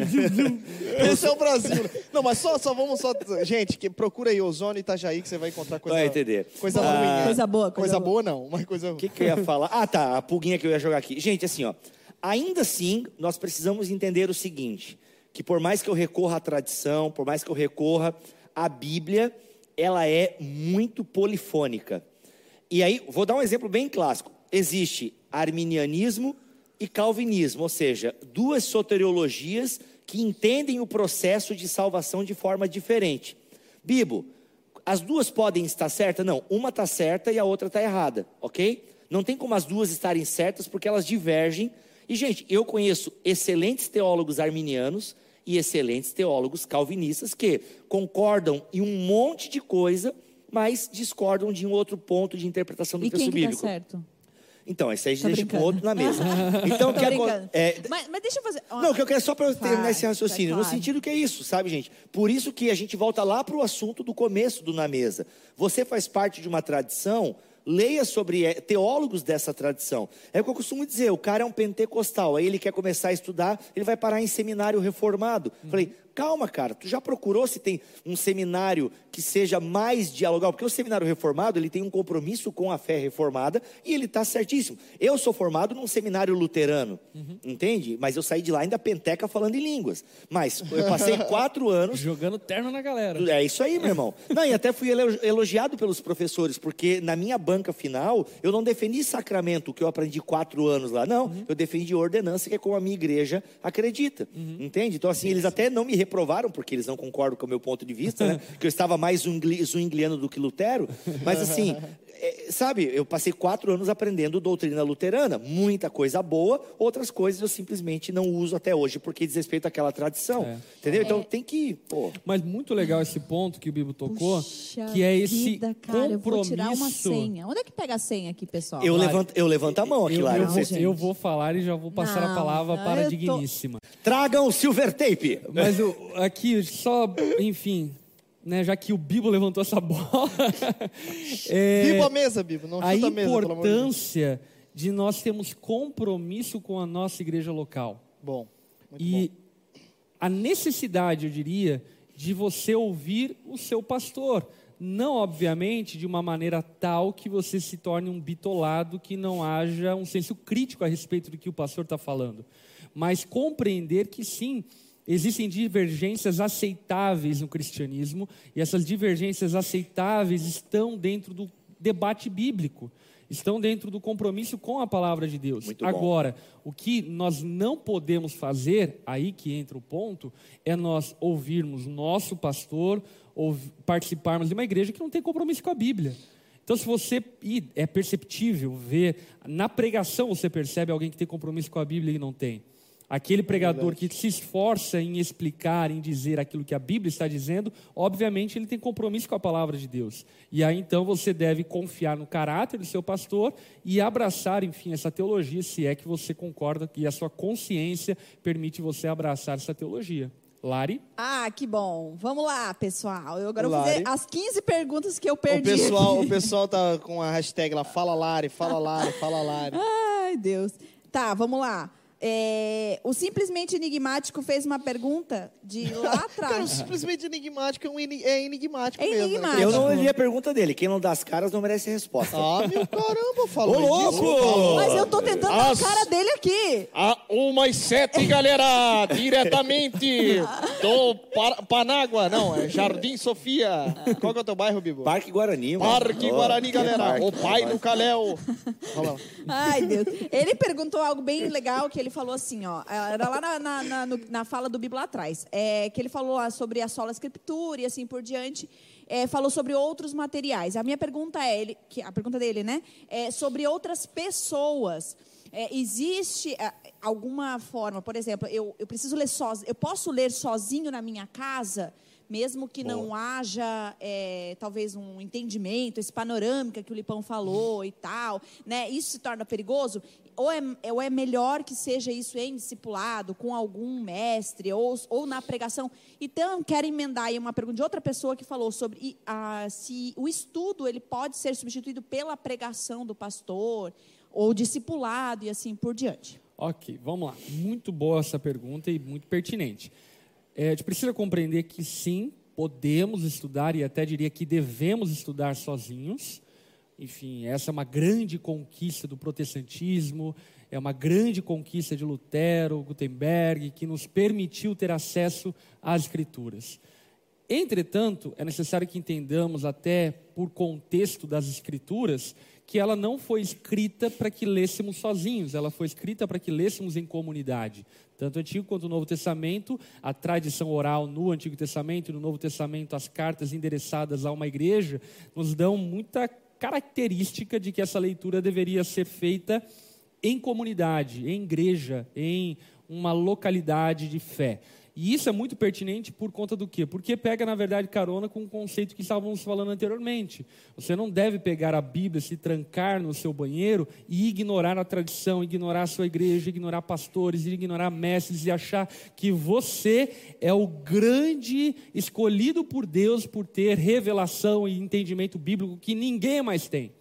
Esse é o Brasil. Não, mas só, só vamos só. Gente, que procura aí Ozônio e Itajaí que você vai encontrar coisa. Vai entender. Coisa Ah, ruim. né? Coisa boa, coisa Coisa boa. boa não, mas coisa O que, que eu ia falar? Ah, tá, a pulguinha que eu ia jogar aqui. Gente, assim, ó. Ainda assim, nós precisamos entender o seguinte: que por mais que eu recorra à tradição, por mais que eu recorra à Bíblia, ela é muito polifônica. E aí, vou dar um exemplo bem clássico. Existe arminianismo e calvinismo, ou seja, duas soteriologias que entendem o processo de salvação de forma diferente. Bibo, as duas podem estar certas? Não, uma está certa e a outra está errada, ok? Não tem como as duas estarem certas porque elas divergem. E, gente, eu conheço excelentes teólogos arminianos e excelentes teólogos calvinistas que concordam em um monte de coisa, mas discordam de um outro ponto de interpretação do E texto quem que tá bíblico. certo? Então, esse aí Tô deixa com brincando. outro na mesa. Então, que acontece? É, mas, mas deixa eu fazer... não, o que eu quero é só para eu terminar esse raciocínio, vai, no claro. sentido que é isso, sabe, gente? Por isso que a gente volta lá para o assunto do começo do Na Mesa. Você faz parte de uma tradição, leia sobre é, teólogos dessa tradição. É o que eu costumo dizer, o cara é um pentecostal, aí ele quer começar a estudar, ele vai parar em seminário reformado. Falei, calma, cara, tu já procurou se tem um seminário que seja mais dialogal? Porque o seminário reformado, ele tem um compromisso com a fé reformada e ele está certíssimo. Eu sou formado num seminário luterano, entende? Mas eu saí de lá ainda penteca falando em línguas. Mas eu passei quatro anos Jogando terno na galera. é isso aí, meu irmão. Não, e até fui elo- elogiado pelos professores, porque na minha banca final, eu não defendi sacramento, que eu aprendi quatro anos lá. Não, eu defendi ordenança, que é como a minha igreja acredita. Entende? Então, assim, eles até não me reprovaram, porque eles não concordam com o meu ponto de vista, né? Que eu estava mais zwingli- zwingliano do que Lutero. Mas, assim, é, é, sabe, eu passei quatro anos aprendendo doutrina luterana, muita coisa boa, outras coisas eu simplesmente não uso até hoje, porque diz respeito àquela tradição. É. Entendeu? Então tem que. Pô, Mas muito legal esse ponto que o Bibo tocou, Puxa que é esse vida, cara, eu vou compromisso. tirar uma senha. Onde é que pega a senha aqui, pessoal? eu, Lari, levanto, eu levanto a mão aqui, Eu, Lara. eu, não vou, eu vou falar e já vou passar a Não, palavra não, para a eu tô- digníssima. Tragam o silver tape. Mas o, aqui, só, enfim, né, já que o Bibo levantou essa bola, é, Bibo a mesa, Bibo. Não a chuta a mesa, pelo amor de importância de nós termos compromisso com a nossa igreja local. Bom, muito e bom. a necessidade, eu diria, de você ouvir o seu pastor. Não, obviamente, de uma maneira tal que você se torne um bitolado, que não haja um senso crítico a respeito do que o pastor está falando. Mas compreender que sim, existem divergências aceitáveis no cristianismo, e essas divergências aceitáveis estão dentro do debate bíblico, estão dentro do compromisso com a palavra de Deus. Agora, o que nós não podemos fazer, aí que entra o ponto, é nós ouvirmos nosso pastor, ou participarmos de uma igreja que não tem compromisso com a Bíblia. Então, se você. É perceptível ver, na pregação você percebe alguém que tem compromisso com a Bíblia e não tem. Aquele pregador que se esforça em explicar, em dizer aquilo que a Bíblia está dizendo, obviamente ele tem compromisso com a palavra de Deus. E aí então você deve confiar no caráter do seu pastor e abraçar, enfim, essa teologia, se é que você concorda que a sua consciência permite você abraçar essa teologia. Lari? Ah, que bom. Vamos lá, pessoal. Eu agora vou Lari. fazer as 15 perguntas que eu O perdi. pessoal, aqui. o pessoal tá com a hashtag lá, fala Lari, fala Lari, fala Lari. Ai, Deus. Tá, vamos lá. É, o Simplesmente Enigmático fez uma pergunta de lá Cara, atrás. simplesmente enigmático é, um eni- é enigmático É mesmo. né? enigmático. Eu não ouvi a pergunta dele. Quem não dá as caras não merece resposta. Ah, meu caramba, falou Ô, disso. louco! Mas eu tô tentando As- dar a cara dele aqui. A uma e sete, galera, diretamente do Par- Panágua, não, é Jardim Sofia. Qual que é o teu bairro, Bibo? Parque Guarani. mano. Parque Ó, Guarani, galera. parque, O pai do Caléu. Ai, Deus. Ele perguntou algo bem legal, que ele falou assim, ó. Era lá na, na, na- no- na fala do Bíblia atrás. É, que ele falou ah, sobre a sola escritura e assim por diante. É, falou sobre outros materiais. A minha pergunta é, ele, que, a pergunta dele, né? É sobre outras pessoas. É, existe ah, alguma forma, por exemplo, eu, eu preciso ler sozinho, eu posso ler sozinho na minha casa, mesmo que não haja é, talvez um entendimento, esse panorâmica que o Lipão falou e tal, né? Isso se torna perigoso? Ou é, ou é melhor que seja isso em discipulado, com algum mestre, ou, ou na pregação? Então, quero emendar aí uma pergunta de outra pessoa que falou sobre se o estudo ele pode ser substituído pela pregação do pastor, ou discipulado e assim por diante. Ok, vamos lá. Muito boa essa pergunta e muito pertinente. É, a gente precisa compreender que sim, podemos estudar e até diria que devemos estudar sozinhos. Enfim, essa é uma grande conquista do protestantismo, é uma grande conquista de Lutero, Gutenberg, que nos permitiu ter acesso às escrituras. Entretanto, é necessário que entendamos, até por contexto das Escrituras, que ela não foi escrita para que lêssemos sozinhos, ela foi escrita para que lêssemos em comunidade. Tanto o Antigo quanto o Novo Testamento, a tradição oral no Antigo Testamento e no Novo Testamento, as cartas endereçadas a uma igreja, nos dão muita característica de que essa leitura deveria ser feita em comunidade, em igreja, em uma localidade de fé. E isso é muito pertinente por conta do quê? Porque pega, na verdade, carona com o conceito que estávamos falando anteriormente. Você não deve pegar a Bíblia, se trancar no seu banheiro e ignorar a tradição, ignorar a sua igreja, ignorar pastores, ignorar mestres e achar que você é o grande escolhido por Deus por ter revelação e entendimento bíblico que ninguém mais tem.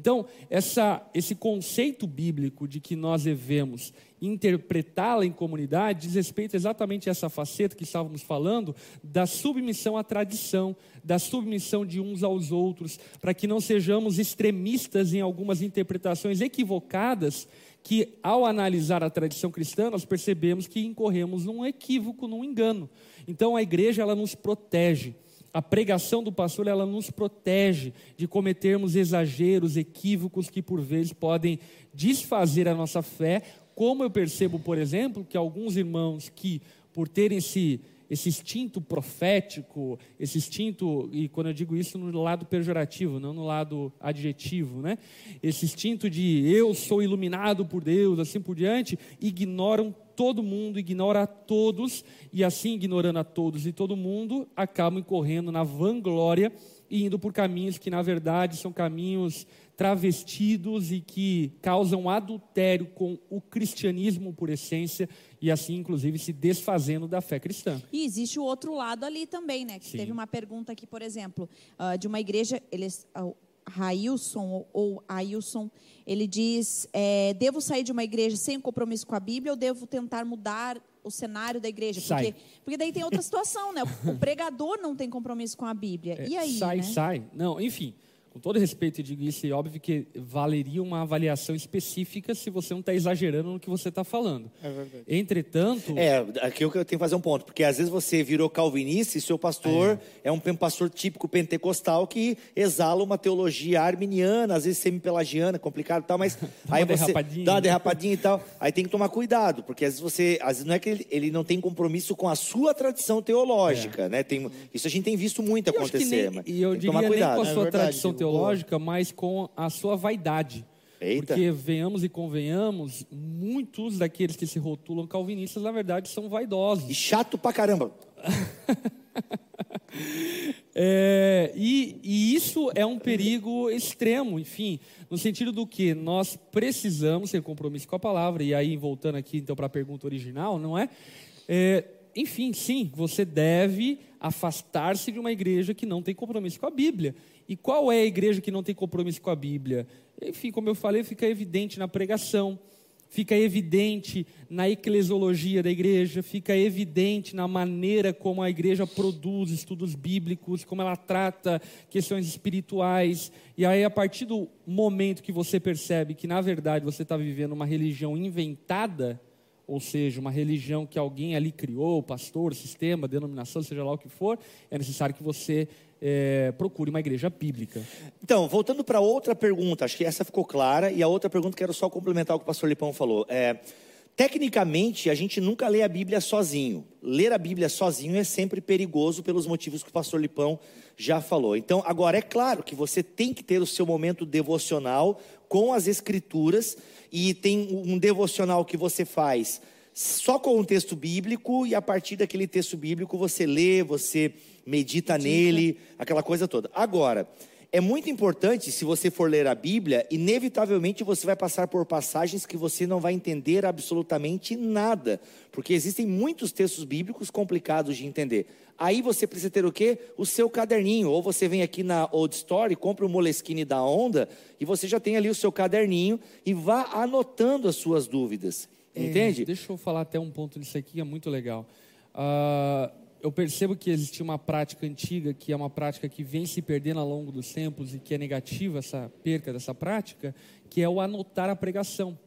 Então, essa, esse conceito bíblico de que nós devemos interpretá-la em comunidade diz respeito exatamente a essa faceta que estávamos falando da submissão à tradição, da submissão de uns aos outros, para que não sejamos extremistas em algumas interpretações equivocadas que, ao analisar a tradição cristã, nós percebemos que incorremos num equívoco, num engano. Então, a igreja ela nos protege. A pregação do pastor ela nos protege de cometermos exageros, equívocos que por vezes podem desfazer a nossa fé, como eu percebo, por exemplo, que alguns irmãos que por terem se esse instinto profético, esse instinto, e quando eu digo isso no lado pejorativo, não no lado adjetivo, né? Esse instinto de eu sou iluminado por Deus, assim por diante, ignoram todo mundo, ignora a todos, e assim, ignorando a todos e todo mundo, acabam incorrendo na vanglória e indo por caminhos que, na verdade, são caminhos travestidos e que causam adultério com o cristianismo por essência e assim, inclusive, se desfazendo da fé cristã. E existe o outro lado ali também, né? Que Sim. teve uma pergunta aqui, por exemplo, ah, de uma igreja, eles, ah, Railson ou Ailson, ele diz: é, devo sair de uma igreja sem compromisso com a Bíblia ou devo tentar mudar o cenário da igreja? Sai. Porque, porque daí tem outra situação, né? O pregador não tem compromisso com a Bíblia. É, e aí? sai, né? sai. Não, enfim, com todo respeito, eu digo isso, e óbvio que valeria uma avaliação específica se você não está exagerando no que você está falando. É verdade. Entretanto, É, aqui eu tenho que fazer um ponto, porque às vezes você virou calvinista e seu pastor é, um pen- pastor típico pentecostal que exala uma teologia arminiana, às vezes semi-pelagiana, complicado e tal, mas aí você derrapadinha. dá uma derrapadinha e tal. Aí tem que tomar cuidado, porque às vezes você, às vezes não é que ele, ele não tem compromisso com a sua tradição teológica, né? Tem, isso a gente tem visto muito É. E eu acho que acontecer, nem- mas e eu tem que diria nem com cuidado. a É sua verdade, tradição teológica, mas com a sua vaidade. Eita. Porque venhamos e convenhamos, muitos daqueles que se rotulam calvinistas, na verdade, são vaidosos. E chato pra caramba. É, e, e isso é um perigo extremo, enfim, no sentido do que nós precisamos ter compromisso com a palavra, e aí voltando aqui então para a pergunta original, não é? É, Enfim, sim, você deve afastar-se de uma igreja que não tem compromisso com a Bíblia. E qual é a igreja que não tem compromisso com a Bíblia? Enfim, como eu falei, fica evidente na pregação, fica evidente na eclesiologia da igreja, fica evidente na maneira como a igreja produz estudos bíblicos, como ela trata questões espirituais. E aí, a partir do momento que você percebe que, na verdade, você está vivendo uma religião inventada, ou seja, uma religião que alguém ali criou, pastor, sistema, denominação, seja lá o que for, é necessário que você eh, procure uma igreja bíblica. Então, voltando para outra pergunta, acho que essa ficou clara, e a outra pergunta quero só complementar o que o pastor Lipão falou. É, tecnicamente, a gente nunca lê a Bíblia sozinho. Ler a Bíblia sozinho é sempre perigoso pelos motivos que o pastor Lipão já falou. Então, agora, é claro que você tem que ter o seu momento devocional com as Escrituras, e tem um devocional que você faz só com um texto bíblico, e a partir daquele texto bíblico você lê, você medita nele, aquela coisa toda. Agora, é muito importante, se você for ler a Bíblia, inevitavelmente você vai passar por passagens que você não vai entender absolutamente nada, porque existem muitos textos bíblicos complicados de entender. Aí você precisa ter o quê? O seu caderninho. Ou você vem aqui na Old Story, compra o Moleskine da Onda, e você já tem ali o seu caderninho e vá anotando as suas dúvidas. Entende? É, deixa eu falar até um ponto disso aqui, é muito legal. Ah, eu percebo que existe uma prática antiga, que é uma prática que vem se perdendo ao longo dos tempos e que é negativa essa perca dessa prática, que é o anotar a pregação.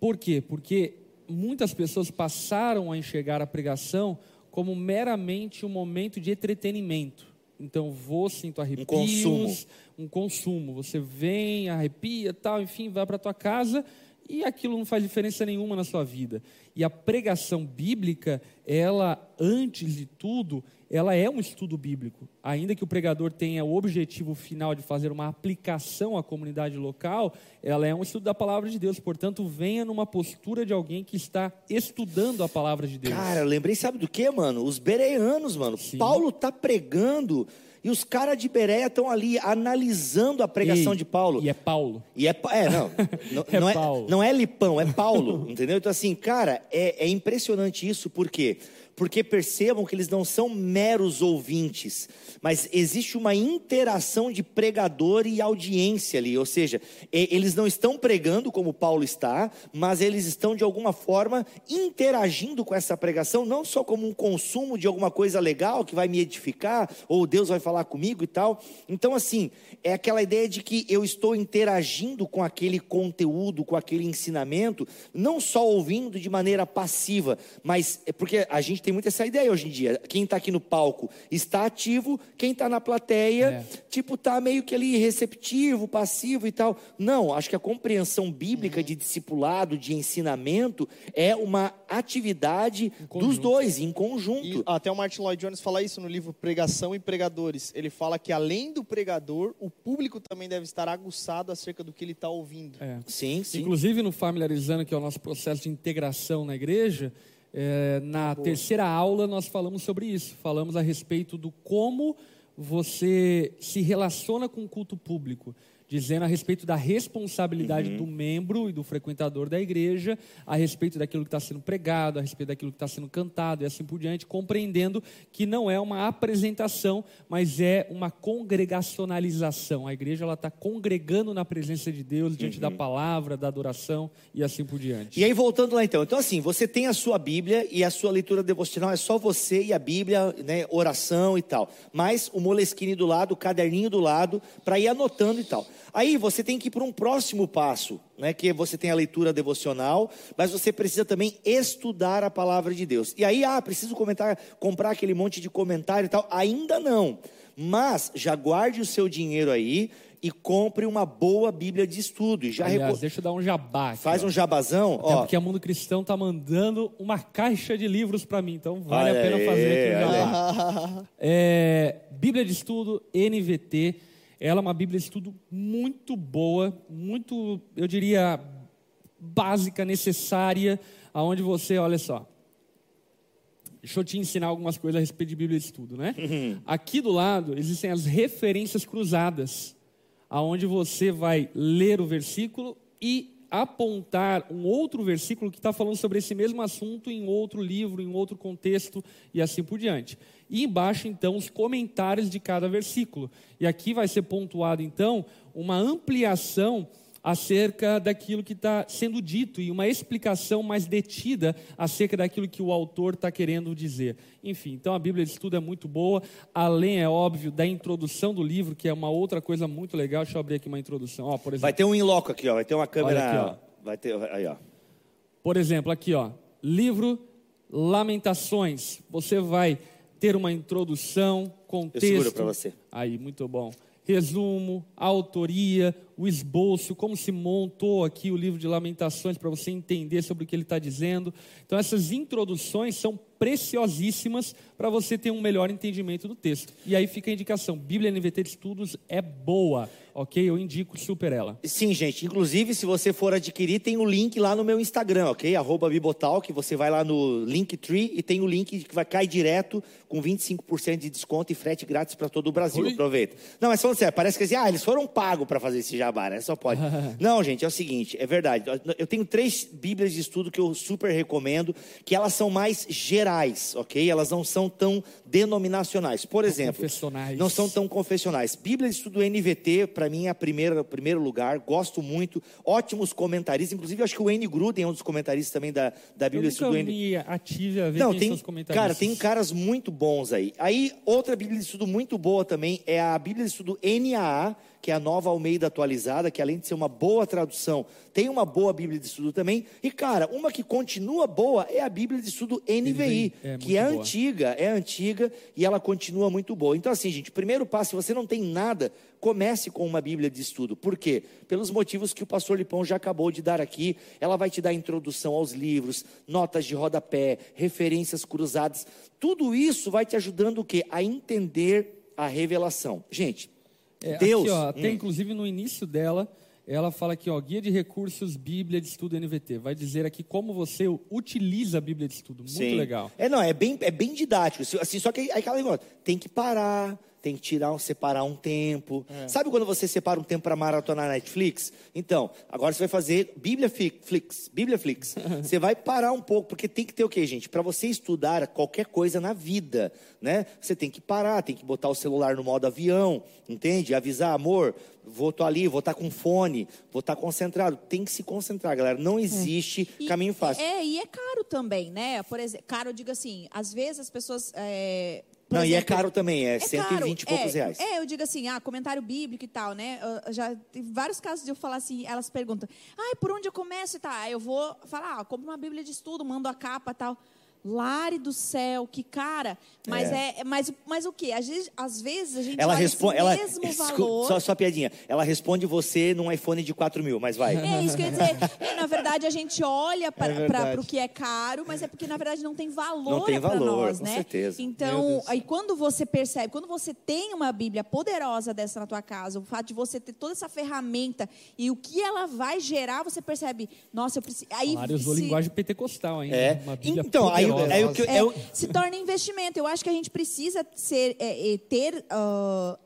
Por quê? Porque muitas pessoas passaram a enxergar a pregação como meramente um momento de entretenimento. Então, vou, sinto arrepios, consumo. um consumo. Você vem, arrepia, tal, enfim, vai para a tua casa e aquilo não faz diferença nenhuma na sua vida. E a pregação bíblica, ela, antes de tudo, ela é um estudo bíblico. Ainda que o pregador tenha o objetivo final de fazer uma aplicação à comunidade local, ela é um estudo da palavra de Deus. Portanto, venha numa postura de alguém que está estudando a palavra de Deus. Cara, eu lembrei, sabe do que, mano? Os bereanos, mano. Sim. Paulo tá pregando e os caras de Bereia estão ali analisando a pregação Ei, de Paulo. E é Paulo. E é, é não, não É não, é, não é Lipão, é Paulo, entendeu? Então assim, cara, é, é impressionante isso, por quê? Porque percebam que eles não são meros ouvintes, mas existe uma interação de pregador e audiência ali, ou seja, eles não estão pregando como Paulo está, mas eles estão de alguma forma interagindo com essa pregação, não só como um consumo de alguma coisa legal que vai me edificar, ou Deus vai falar comigo e tal. Então, assim, é aquela ideia de que eu estou interagindo com aquele conteúdo, com aquele ensinamento, não só ouvindo de maneira passiva, mas é porque a gente tem muito essa ideia hoje em dia. Quem está aqui no palco está ativo, quem está na plateia, É. tipo, tá meio que ali receptivo, passivo e tal. Não, acho que a compreensão bíblica de discipulado, de ensinamento, é uma atividade dos dois, em E conjunto. até o Martin Lloyd Jones fala isso no livro Pregação e Pregadores. Ele fala que além do pregador, o público também deve estar aguçado acerca do que ele está ouvindo. É. Sim, sim. Inclusive no Familiarizando, que é o nosso processo de integração na igreja, é, na terceira aula nós falamos sobre isso. Falamos a respeito do como você se relaciona com o culto público. Dizendo a respeito da responsabilidade do membro e do frequentador da igreja, a respeito daquilo que está sendo pregado, a respeito daquilo que está sendo cantado e assim por diante, compreendendo que não é uma apresentação, mas é uma congregacionalização. A igreja ela está congregando na presença de Deus, diante da palavra, da adoração e assim por diante. E aí, voltando lá então. Então, assim, você tem a sua Bíblia e a sua leitura devocional é só você e a Bíblia, né, oração e tal. Mas o Moleskine do lado, o caderninho do lado, para ir anotando e tal. Aí você tem que ir para um próximo passo, né, que você tem a leitura devocional, mas você precisa também estudar a palavra de Deus. E aí, ah, preciso comentar, comprar aquele monte de comentário e tal. Ainda não. Mas já guarde o seu dinheiro aí e compre uma boa Bíblia de estudo. E já Aliás, reco- deixa eu dar um jabá aqui, faz ó. um jabazão, Até ó. porque a Mundo Cristão tá mandando uma caixa de livros para mim, então vale Olha a pena aí, fazer aqui o olha jabá. É, Bíblia de Estudo, NVT, ela é uma Bíblia de Estudo muito boa, muito, eu diria, básica, necessária, aonde você, olha só, Deixa eu te ensinar algumas coisas a respeito de Bíblia de Estudo, né? Aqui do lado existem as referências cruzadas, aonde você vai ler o versículo e apontar um outro versículo que está falando sobre esse mesmo assunto em outro livro, em outro contexto e assim por diante. E embaixo, então, os comentários de cada versículo. E aqui vai ser pontuado, então, uma ampliação acerca daquilo que está sendo dito e uma explicação mais detida acerca daquilo que o autor está querendo dizer. Enfim, então a Bíblia de Estudo é muito boa, além, é óbvio, da introdução do livro, que é uma outra coisa muito legal. Deixa eu abrir aqui uma introdução. Ó, por exemplo, Vai ter um inloco aqui, ó. Vai ter uma câmera. Aqui, Vai ter. Aí, ó. Por exemplo, aqui, ó, livro Lamentações. Você vai ter uma introdução, contexto. seguro pra você. Aí, muito bom. Resumo, autoria, o esboço, como se montou aqui o livro de Lamentações para você entender sobre o que ele está dizendo. Então, essas introduções são preciosíssimas para você ter um melhor entendimento do texto. E aí fica a indicação: Bíblia NVT de Estudos é boa, ok? Eu indico super ela. Sim, gente. Inclusive, se você for adquirir, tem o link lá no meu Instagram, ok? Arroba Bibotalk. Você vai lá no Linktree e tem o link que vai cair direto com 25% de desconto e frete grátis para todo o Brasil. Oi? Aproveita. Não, mas falando sério, parece que assim, ah, eles foram pagos para fazer esse né? Só pode. Não, gente, é o seguinte, é verdade. Eu tenho três bíblias de estudo que eu super recomendo, que elas são mais gerais, ok? Elas não são tão denominacionais. Por exemplo, confessionais. não são tão confessionais. Bíblia de Estudo NVT, para mim, é a primeira, o primeiro lugar. Gosto muito. Ótimos comentaristas. Inclusive, acho que o N. Gruden é um dos comentaristas também da, da Bíblia de Estudo NVT. ative a ver Não, tem, cara, tem caras muito bons aí. Aí, outra Bíblia de Estudo muito boa também é a Bíblia de Estudo NAA, que é a nova Almeida atualizada, que além de ser uma boa tradução, tem uma boa Bíblia de Estudo também. E, cara, uma que continua boa é a Bíblia de Estudo NVI, é que é boa. antiga, é antiga e ela continua muito boa. Então, assim, gente, primeiro passo, se você não tem nada, comece com uma Bíblia de estudo. Por quê? Pelos motivos que o pastor Lipão já acabou de dar aqui. Ela vai te dar introdução aos livros, notas de rodapé, referências cruzadas. Tudo isso vai te ajudando o quê? A entender a revelação. Gente, É, Deus. Aqui, ó, até Hum. inclusive no início dela, ela fala aqui, ó, guia de recursos, Bíblia de Estudo NVT. Vai dizer aqui como você utiliza a Bíblia de Estudo. Muito Sim. legal. É, não, é bem, é bem didático. Assim, só que aí aquela negócio, tem que parar, tem que tirar, um- separar um tempo. É. Sabe quando você separa um tempo para maratonar Netflix? Então, agora você vai fazer Bíblia Flix, Bíblia Flix. você vai parar um pouco, porque tem que ter o quê, gente? Para você estudar qualquer coisa na vida, né? Você tem que parar, tem que botar o celular no modo avião, entende? Avisar, amor, vou tô ali, vou estar com fone, vou estar concentrado. Tem que se concentrar, galera. Não existe E- caminho fácil. É, e é caro também, né? Por exemplo, caro, eu digo assim, às vezes as pessoas. é, Não, e é exemplo, caro também, é, É 120 e caro, poucos é, reais. É, eu digo assim, ah, comentário bíblico e tal, né? Eu- já tive vários casos de eu falar assim, elas perguntam, ai, por onde eu começo e tal? Aí eu vou falar, ah, compro uma bíblia de estudo, mando a capa e tal. Lare do céu, que cara, mas é, mas, mas o quê? Às vezes, às vezes a gente Ela responde. esse Ela, mesmo valor. só, só piadinha. Ela responde você num iPhone de 4 mil, mas vai. É isso que eu ia dizer. É, na verdade, a gente olha É para verdade. o que é caro, mas é porque, na verdade, não tem valor Não tem para valor, nós, com né? certeza. Então, aí quando você percebe, quando você tem uma Bíblia poderosa dessa na tua casa, o fato de você ter toda essa ferramenta e o que ela vai gerar, você percebe, nossa, eu preciso. Aí Mário usou se- linguagem pentecostal ainda. É. Uma Bíblia Então, aí, aí o que é, é o- se torna investimento. Eu acho que a gente precisa ser, é, é, ter,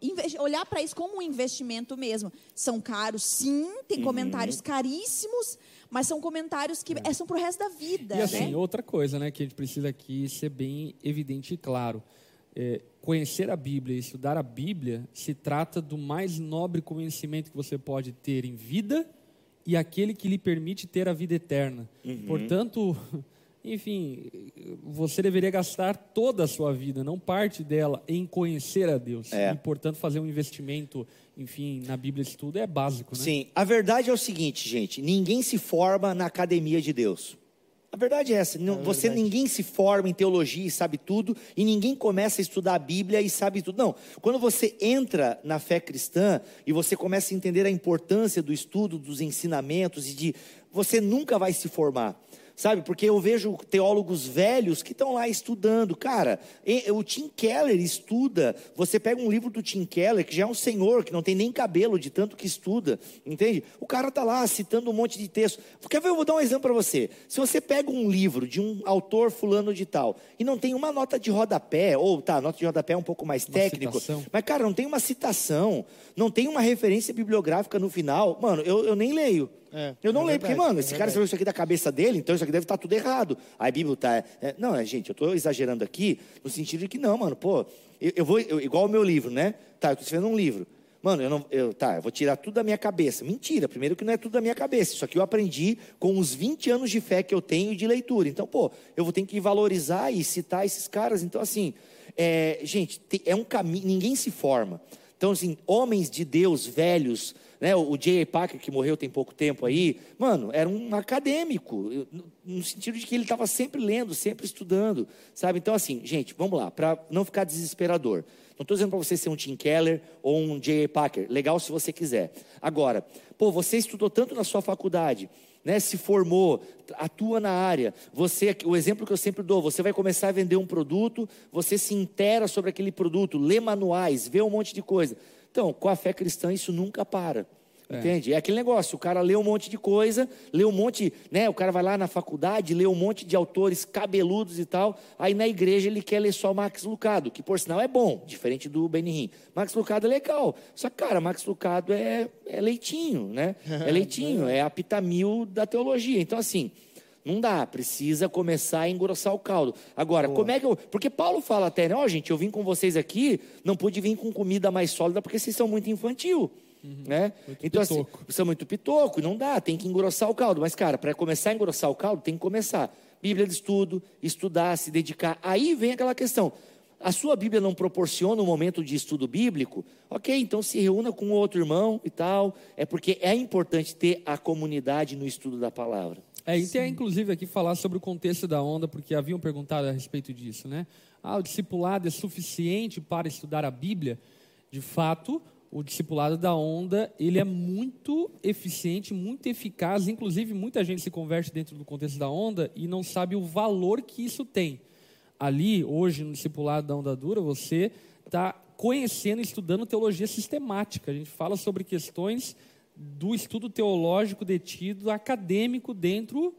inve- olhar para isso como um investimento mesmo. São caros, sim, tem Uhum. comentários caríssimos, mas são comentários que é, são para o resto da vida. E assim, né? outra coisa, né, que a gente precisa aqui ser bem evidente e claro. É, conhecer a Bíblia e estudar a Bíblia se trata do mais nobre conhecimento que você pode ter em vida e aquele que lhe permite ter a vida eterna. Portanto, enfim, você deveria gastar toda a sua vida, não parte dela, em conhecer a Deus. É. E, portanto, fazer um investimento, enfim, na Bíblia de estudo é básico, né? Sim, a verdade é o seguinte, gente: ninguém se forma na academia de Deus. A verdade é essa: não- você ninguém se forma em teologia e sabe tudo, e ninguém começa a estudar a Bíblia e sabe tudo. Não, quando você entra na fé cristã e você começa a entender a importância do estudo, dos ensinamentos e de você nunca vai se formar. Sabe, porque eu vejo teólogos velhos que estão lá estudando. Cara, o Tim Keller estuda. Você pega um livro do Tim Keller, que já é um senhor, que não tem nem cabelo de tanto que estuda, entende? O cara está lá citando um monte de texto. Quer ver? Eu vou dar um exemplo para você. Se você pega um livro de um autor fulano de tal e não tem uma nota de rodapé, ou tá, nota de rodapé é um pouco mais técnico, citação. mas cara, não tem uma citação, não tem uma referência bibliográfica no final, mano, eu, eu nem leio. É, eu não é leio, porque, verdade, mano, é esse cara escreveu isso aqui da cabeça dele, então isso aqui deve estar tudo errado. Aí a Bíblia tá. é, não, é, gente, eu estou exagerando aqui, no sentido de que não, mano, pô, eu, eu vou, eu- igual o meu livro, né? Tá, eu estou escrevendo um livro. Mano, eu não, eu, tá, eu vou tirar tudo da minha cabeça. Mentira, primeiro que não é tudo da minha cabeça. Isso aqui eu aprendi com os 20 anos de fé que eu tenho e de leitura. Então, pô, eu vou ter que valorizar e citar esses caras. Então, assim, é, gente, te- é um caminho, ninguém se forma. Então, assim, homens de Deus velhos, né? O J.A. Packer, que morreu tem pouco tempo aí, mano, era um acadêmico, no sentido de que ele estava sempre lendo, sempre estudando, sabe? Então, assim, gente, vamos lá, para não ficar desesperador. Não estou dizendo para você ser um Tim Keller ou um J.A. Packer, legal se você quiser. Agora, pô, você estudou tanto na sua faculdade, né, se formou, atua na área. Você, o exemplo que eu sempre dou, você vai começar a vender um produto, você se intera sobre aquele produto, lê manuais, vê um monte de coisa. Então, com a fé cristã isso nunca para. Entende? É aquele negócio, o cara lê um monte de coisa, lê um monte, né? O cara vai lá na faculdade, lê um monte de autores cabeludos e tal, aí na igreja ele quer ler só Max Lucado, que por sinal é bom, diferente do Benihim. Max Lucado é legal, só que, cara, Max Lucado é, é leitinho, né? É leitinho, é a pitamil da teologia. Então, assim, não dá, precisa começar a engrossar o caldo. Agora, como é que eu. Porque Paulo fala até, né? Ó, gente, eu vim com vocês aqui, não pude vir com comida mais sólida porque vocês são muito infantil. Né? então, assim, pitoco. vocês são muito pitoco, não dá, tem que engrossar o caldo. Mas, cara, para começar a engrossar o caldo, tem que começar. Bíblia de estudo, estudar, se dedicar. Aí vem aquela questão. A sua Bíblia não proporciona um momento de estudo bíblico? Ok, então se reúna com outro irmão e tal. É porque é importante ter a comunidade no estudo da palavra. É, e tem inclusive aqui falar sobre o contexto da onda, porque haviam perguntado a respeito disso, né? Ah, o discipulado é suficiente para estudar a Bíblia? De fato, o discipulado da onda, ele é muito eficiente, muito eficaz, inclusive muita gente se converte dentro do contexto da onda e não sabe o valor que isso tem. Ali, hoje, no discipulado da onda dura, você está conhecendo e estudando teologia sistemática. A gente fala sobre questões do estudo teológico detido acadêmico dentro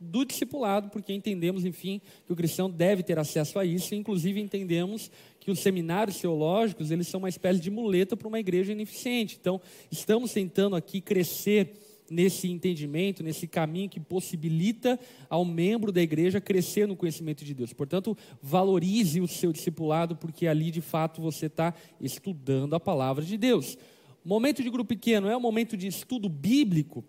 do discipulado, porque entendemos, enfim, que o cristão deve ter acesso a isso, e inclusive entendemos que os seminários teológicos, eles são uma espécie de muleta para uma igreja ineficiente. Então, estamos tentando aqui crescer nesse entendimento, nesse caminho que possibilita ao membro da igreja crescer no conhecimento de Deus. Portanto, valorize o seu discipulado, porque ali de fato você está estudando a palavra de Deus. Momento de grupo pequeno é um momento de estudo bíblico.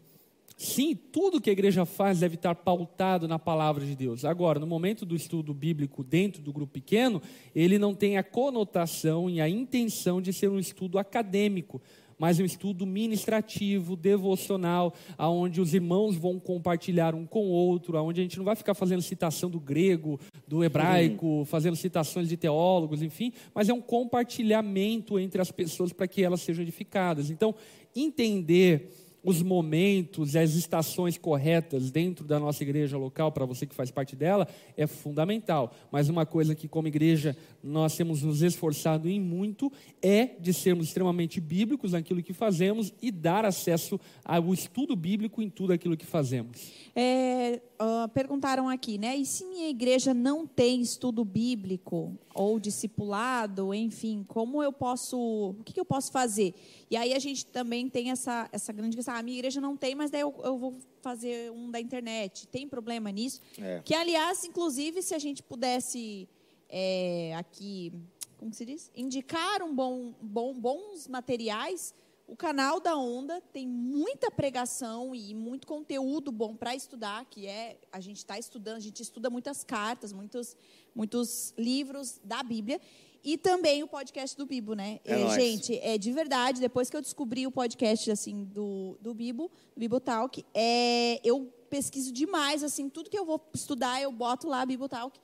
Sim, tudo que a igreja faz deve estar pautado na palavra de Deus. Agora, no momento do estudo bíblico dentro do grupo pequeno, ele não tem a conotação e a intenção de ser um estudo acadêmico, mas um estudo ministrativo, devocional, aonde os irmãos vão compartilhar um com o outro, aonde a gente não vai ficar fazendo citação do grego, do hebraico, fazendo citações de teólogos, enfim, mas é um compartilhamento entre as pessoas para que elas sejam edificadas. Então, entender os momentos, as estações corretas dentro da nossa igreja local, para você que faz parte dela, é fundamental. Mas uma coisa que, como igreja, nós temos nos esforçado em muito é de sermos extremamente bíblicos naquilo que fazemos e dar acesso ao estudo bíblico em tudo aquilo que fazemos. É, uh, perguntaram aqui, né? E se minha igreja não tem estudo bíblico ou discipulado, enfim, como eu posso, o que, que eu posso fazer? E aí a gente também tem essa, essa grande questão, a minha igreja não tem, mas daí eu, eu vou fazer um da internet. Tem problema nisso? É. Que, aliás, inclusive, se a gente pudesse é, aqui, como se diz? Indicar um bom, bom, bons materiais, o canal da Onda tem muita pregação e muito conteúdo bom para estudar, que é a gente está estudando, a gente estuda muitas cartas, muitos, muitos livros da Bíblia. E também o podcast do Bibo, né? É nóis. gente, é de verdade, depois que eu descobri o podcast assim do, do Bibo, do Bibo Talk, é, eu pesquiso demais, assim, tudo que eu vou estudar, eu boto lá Bibo Talk.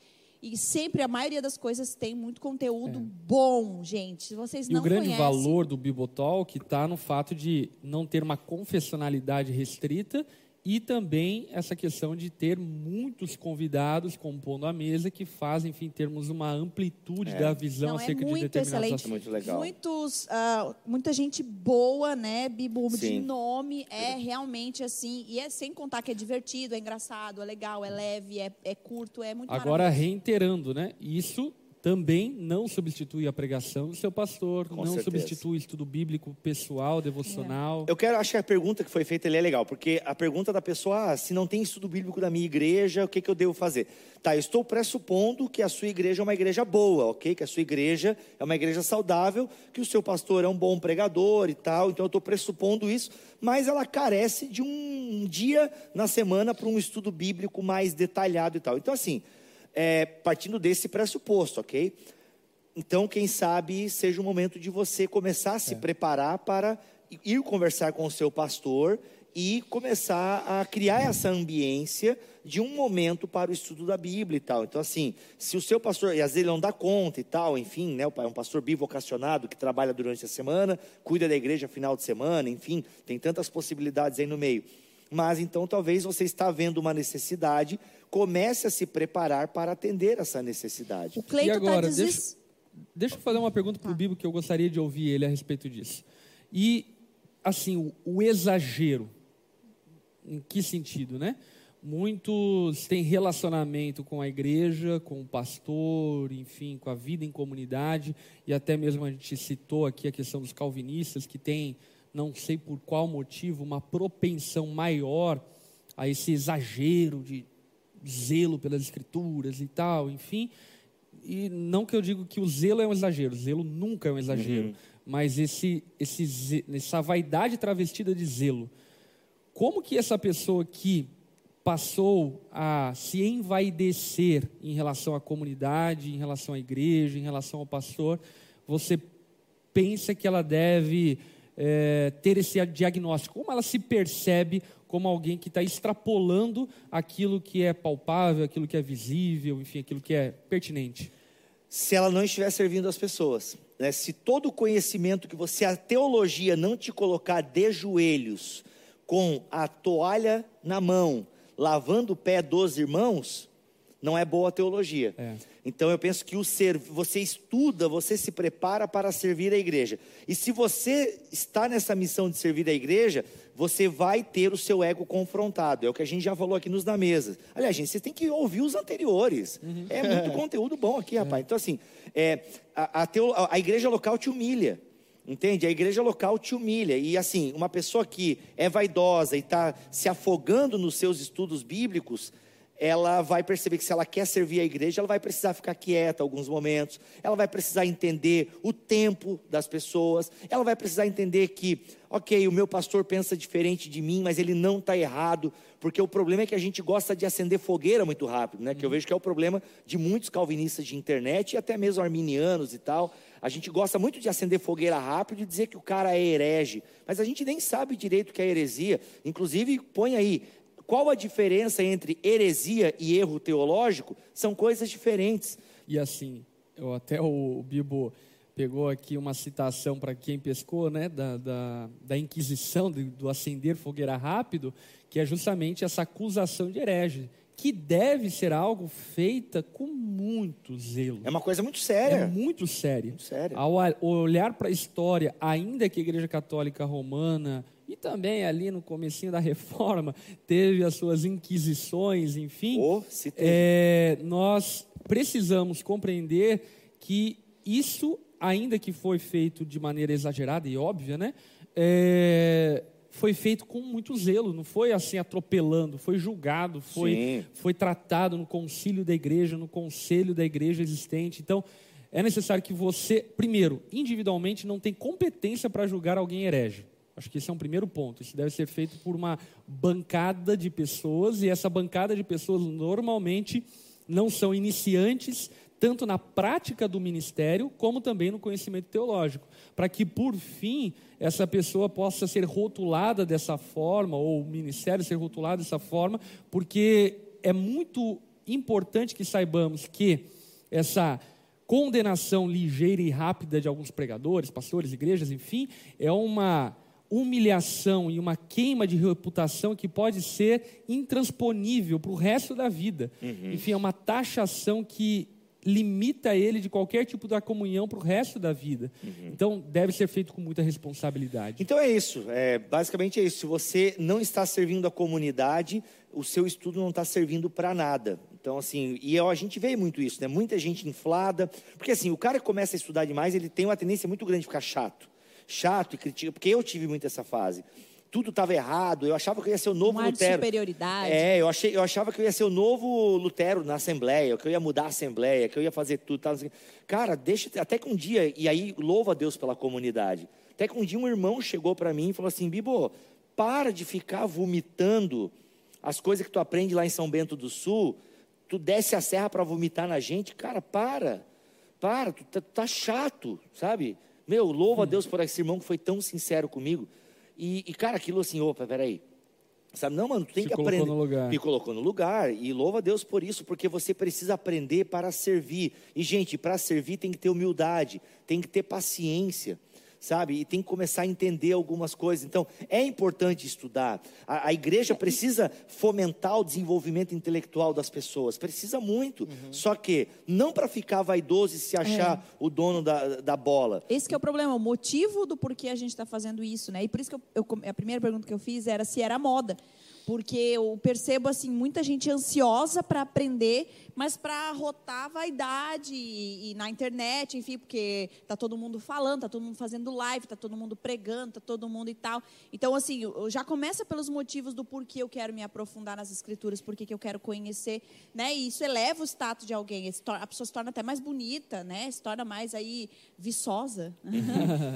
E sempre, a maioria das coisas tem muito conteúdo bom, gente. Vocês É. E não o grande conhecem, valor do Bibotalk está no fato de não ter uma confessionalidade restrita e também essa questão de ter muitos convidados compondo a mesa que fazem, enfim, termos uma amplitude da visão Não, é acerca de muito determinados excelente. Muito legal. Muitos, ah, muita gente boa, né, Bibo, de nome, é realmente assim, e é sem contar que é divertido, é engraçado, é legal, é leve, é, é curto, é muito Agora, reiterando, né? Isso também não substitui a pregação do seu pastor, Com não certeza. substitui o estudo bíblico pessoal, devocional. Eu quero, acho que a pergunta que foi feita ali é legal, porque a pergunta da pessoa, ah, se não tem estudo bíblico da minha igreja, o que, que eu devo fazer? Tá, eu estou pressupondo que a sua igreja é uma igreja boa, ok? Que a sua igreja é uma igreja saudável, que o seu pastor é um bom pregador e tal, então eu estou pressupondo isso, mas ela carece de um dia na semana para um estudo bíblico mais detalhado e tal. Então, assim, é, partindo desse pressuposto, ok? Então, quem sabe seja o momento de você começar a se preparar para ir conversar com o seu pastor e começar a criar essa ambiência de um momento para o estudo da Bíblia e tal. Então, assim, se o seu pastor, e às vezes ele não dá conta e tal, enfim, né, é um pastor bivocacionado que trabalha durante a semana, cuida da igreja final de semana, enfim, tem tantas possibilidades aí no meio. Mas então talvez você está vendo uma necessidade, comece a se preparar para atender essa necessidade. O Cleito E agora, está deses... Deixa eu fazer uma pergunta para o Bibo que eu gostaria de ouvir ele a respeito disso. E, assim, o, o exagero, em que sentido, né? Muitos têm relacionamento com a igreja, com o pastor, enfim, com a vida em comunidade, e até mesmo a gente citou aqui a questão dos calvinistas, que tem, não sei por qual motivo, uma propensão maior a esse exagero de zelo pelas escrituras e tal, enfim. E não que eu digo que o zelo é um exagero, o zelo nunca é um exagero, mas esse, esse, essa vaidade travestida de zelo. Como que essa pessoa que passou a se envaidecer em relação à comunidade, em relação à igreja, em relação ao pastor, você pensa que ela deve eh, ter esse diagnóstico? Como ela se percebe como alguém que está extrapolando aquilo que é palpável, aquilo que é visível, enfim, aquilo que é pertinente? se ela não estiver servindo as pessoas. né? Se todo o conhecimento que você, a teologia, não te colocar de joelhos, com a toalha na mão, lavando o pé dos irmãos, não é boa teologia. É. Então eu penso que o ser, você estuda, você se prepara para servir a igreja. E se você está nessa missão de servir a igreja, você vai ter o seu ego confrontado. É o que a gente já falou aqui nos da mesa. Aliás, gente, você tem que ouvir os anteriores. É muito conteúdo bom aqui, rapaz. Então, assim, é, a, a, a- a igreja local te humilha. Entende? A igreja local te humilha. E assim, uma pessoa que é vaidosa e está se afogando nos seus estudos bíblicos, ela vai perceber que se ela quer servir a igreja, ela vai precisar ficar quieta alguns momentos, ela vai precisar entender o tempo das pessoas, ela vai precisar entender que, ok, o meu pastor pensa diferente de mim, mas ele não está errado, porque o problema é que a gente gosta de acender fogueira muito rápido, né? Que eu vejo que é o problema de muitos calvinistas de internet e até mesmo arminianos e tal. A gente gosta muito de acender fogueira rápido e dizer que o cara é herege, mas a gente nem sabe direito o que é heresia. Inclusive, põe aí, qual a diferença entre heresia e erro teológico? São coisas diferentes. E assim, eu, até o, Bibo pegou aqui uma citação para quem pescou, né, da, da, da Inquisição, do, do acender fogueira rápido, que é justamente essa acusação de herege, que deve ser algo feita com muito zelo. É uma coisa muito séria. É muito sério. Muito sério. Ao olhar para a história, ainda que a Igreja Católica Romana e também ali no comecinho da Reforma teve as suas inquisições, enfim, Oh, é, nós precisamos compreender que isso, ainda que foi feito de maneira exagerada e óbvia, né, é, foi feito com muito zelo, não foi assim atropelando, foi julgado, foi, Sim. foi tratado no concílio da igreja, no conselho da igreja existente. Então, é necessário que você, primeiro, individualmente, não tem competência para julgar alguém herege. Acho que esse é um primeiro ponto. Isso deve ser feito por uma bancada de pessoas, e essa bancada de pessoas normalmente não são iniciantes, tanto na prática do ministério, como também no conhecimento teológico. Para que, por fim, essa pessoa possa ser rotulada dessa forma, ou o ministério ser rotulado dessa forma, porque é muito importante que saibamos que essa condenação ligeira e rápida de alguns pregadores, pastores, igrejas, enfim, é uma humilhação e uma queima de reputação que pode ser intransponível para o resto da vida. Enfim, é uma taxação que limita ele de qualquer tipo da comunhão para o resto da vida. Então, deve ser feito com muita responsabilidade. Então é isso, é, basicamente é isso. Se você não está servindo a comunidade, o seu estudo não está servindo para nada. Então, assim, e a gente vê muito isso, né? Muita gente inflada. Porque, assim, o cara que começa a estudar demais, ele tem uma tendência muito grande de ficar chato. Chato e critica, porque eu tive muito essa fase. Tudo estava errado, eu achava que eu ia ser o novo Um ar de Lutero. superioridade. É, eu, achei, eu achava que eu ia ser o novo Lutero na Assembleia, que eu ia mudar a Assembleia, que eu ia fazer tudo. Tal, quê. Cara, deixa, até que um dia, e aí louva a Deus pela comunidade, até que um dia um irmão chegou para mim e falou assim, Bibo, para de ficar vomitando as coisas que tu aprende lá em São Bento do Sul, tu desce a serra para vomitar na gente, cara, para, para, tu tá, tu tá chato, sabe? Meu, louva a Deus por esse irmão que foi tão sincero comigo. E, e, cara, aquilo assim, opa, peraí. Sabe, não, mano, tem Te que colocou aprender. no lugar. Me colocou no lugar. E louva a Deus por isso, porque você precisa aprender para servir. E, gente, para servir tem que ter humildade, tem que ter paciência, sabe? E tem que começar a entender algumas coisas. Então, é importante estudar. A, a igreja precisa fomentar o desenvolvimento intelectual das pessoas. Precisa muito. Só que, não para ficar vaidoso e se achar o dono da, da bola. Esse é o problema, o motivo do porquê a gente está fazendo isso, né? E por isso que eu, eu- a primeira pergunta que eu fiz era se era moda. Porque eu percebo, assim, muita gente ansiosa para aprender, mas para rotar vaidade e, e na internet, enfim, porque tá todo mundo falando, tá todo mundo fazendo live, tá todo mundo pregando, tá todo mundo e tal. Então, assim, já começa pelos motivos do porquê eu quero me aprofundar nas escrituras, porquê que eu quero conhecer, né? E isso eleva o status de alguém, a pessoa se torna até mais bonita, né? Se torna mais aí viçosa,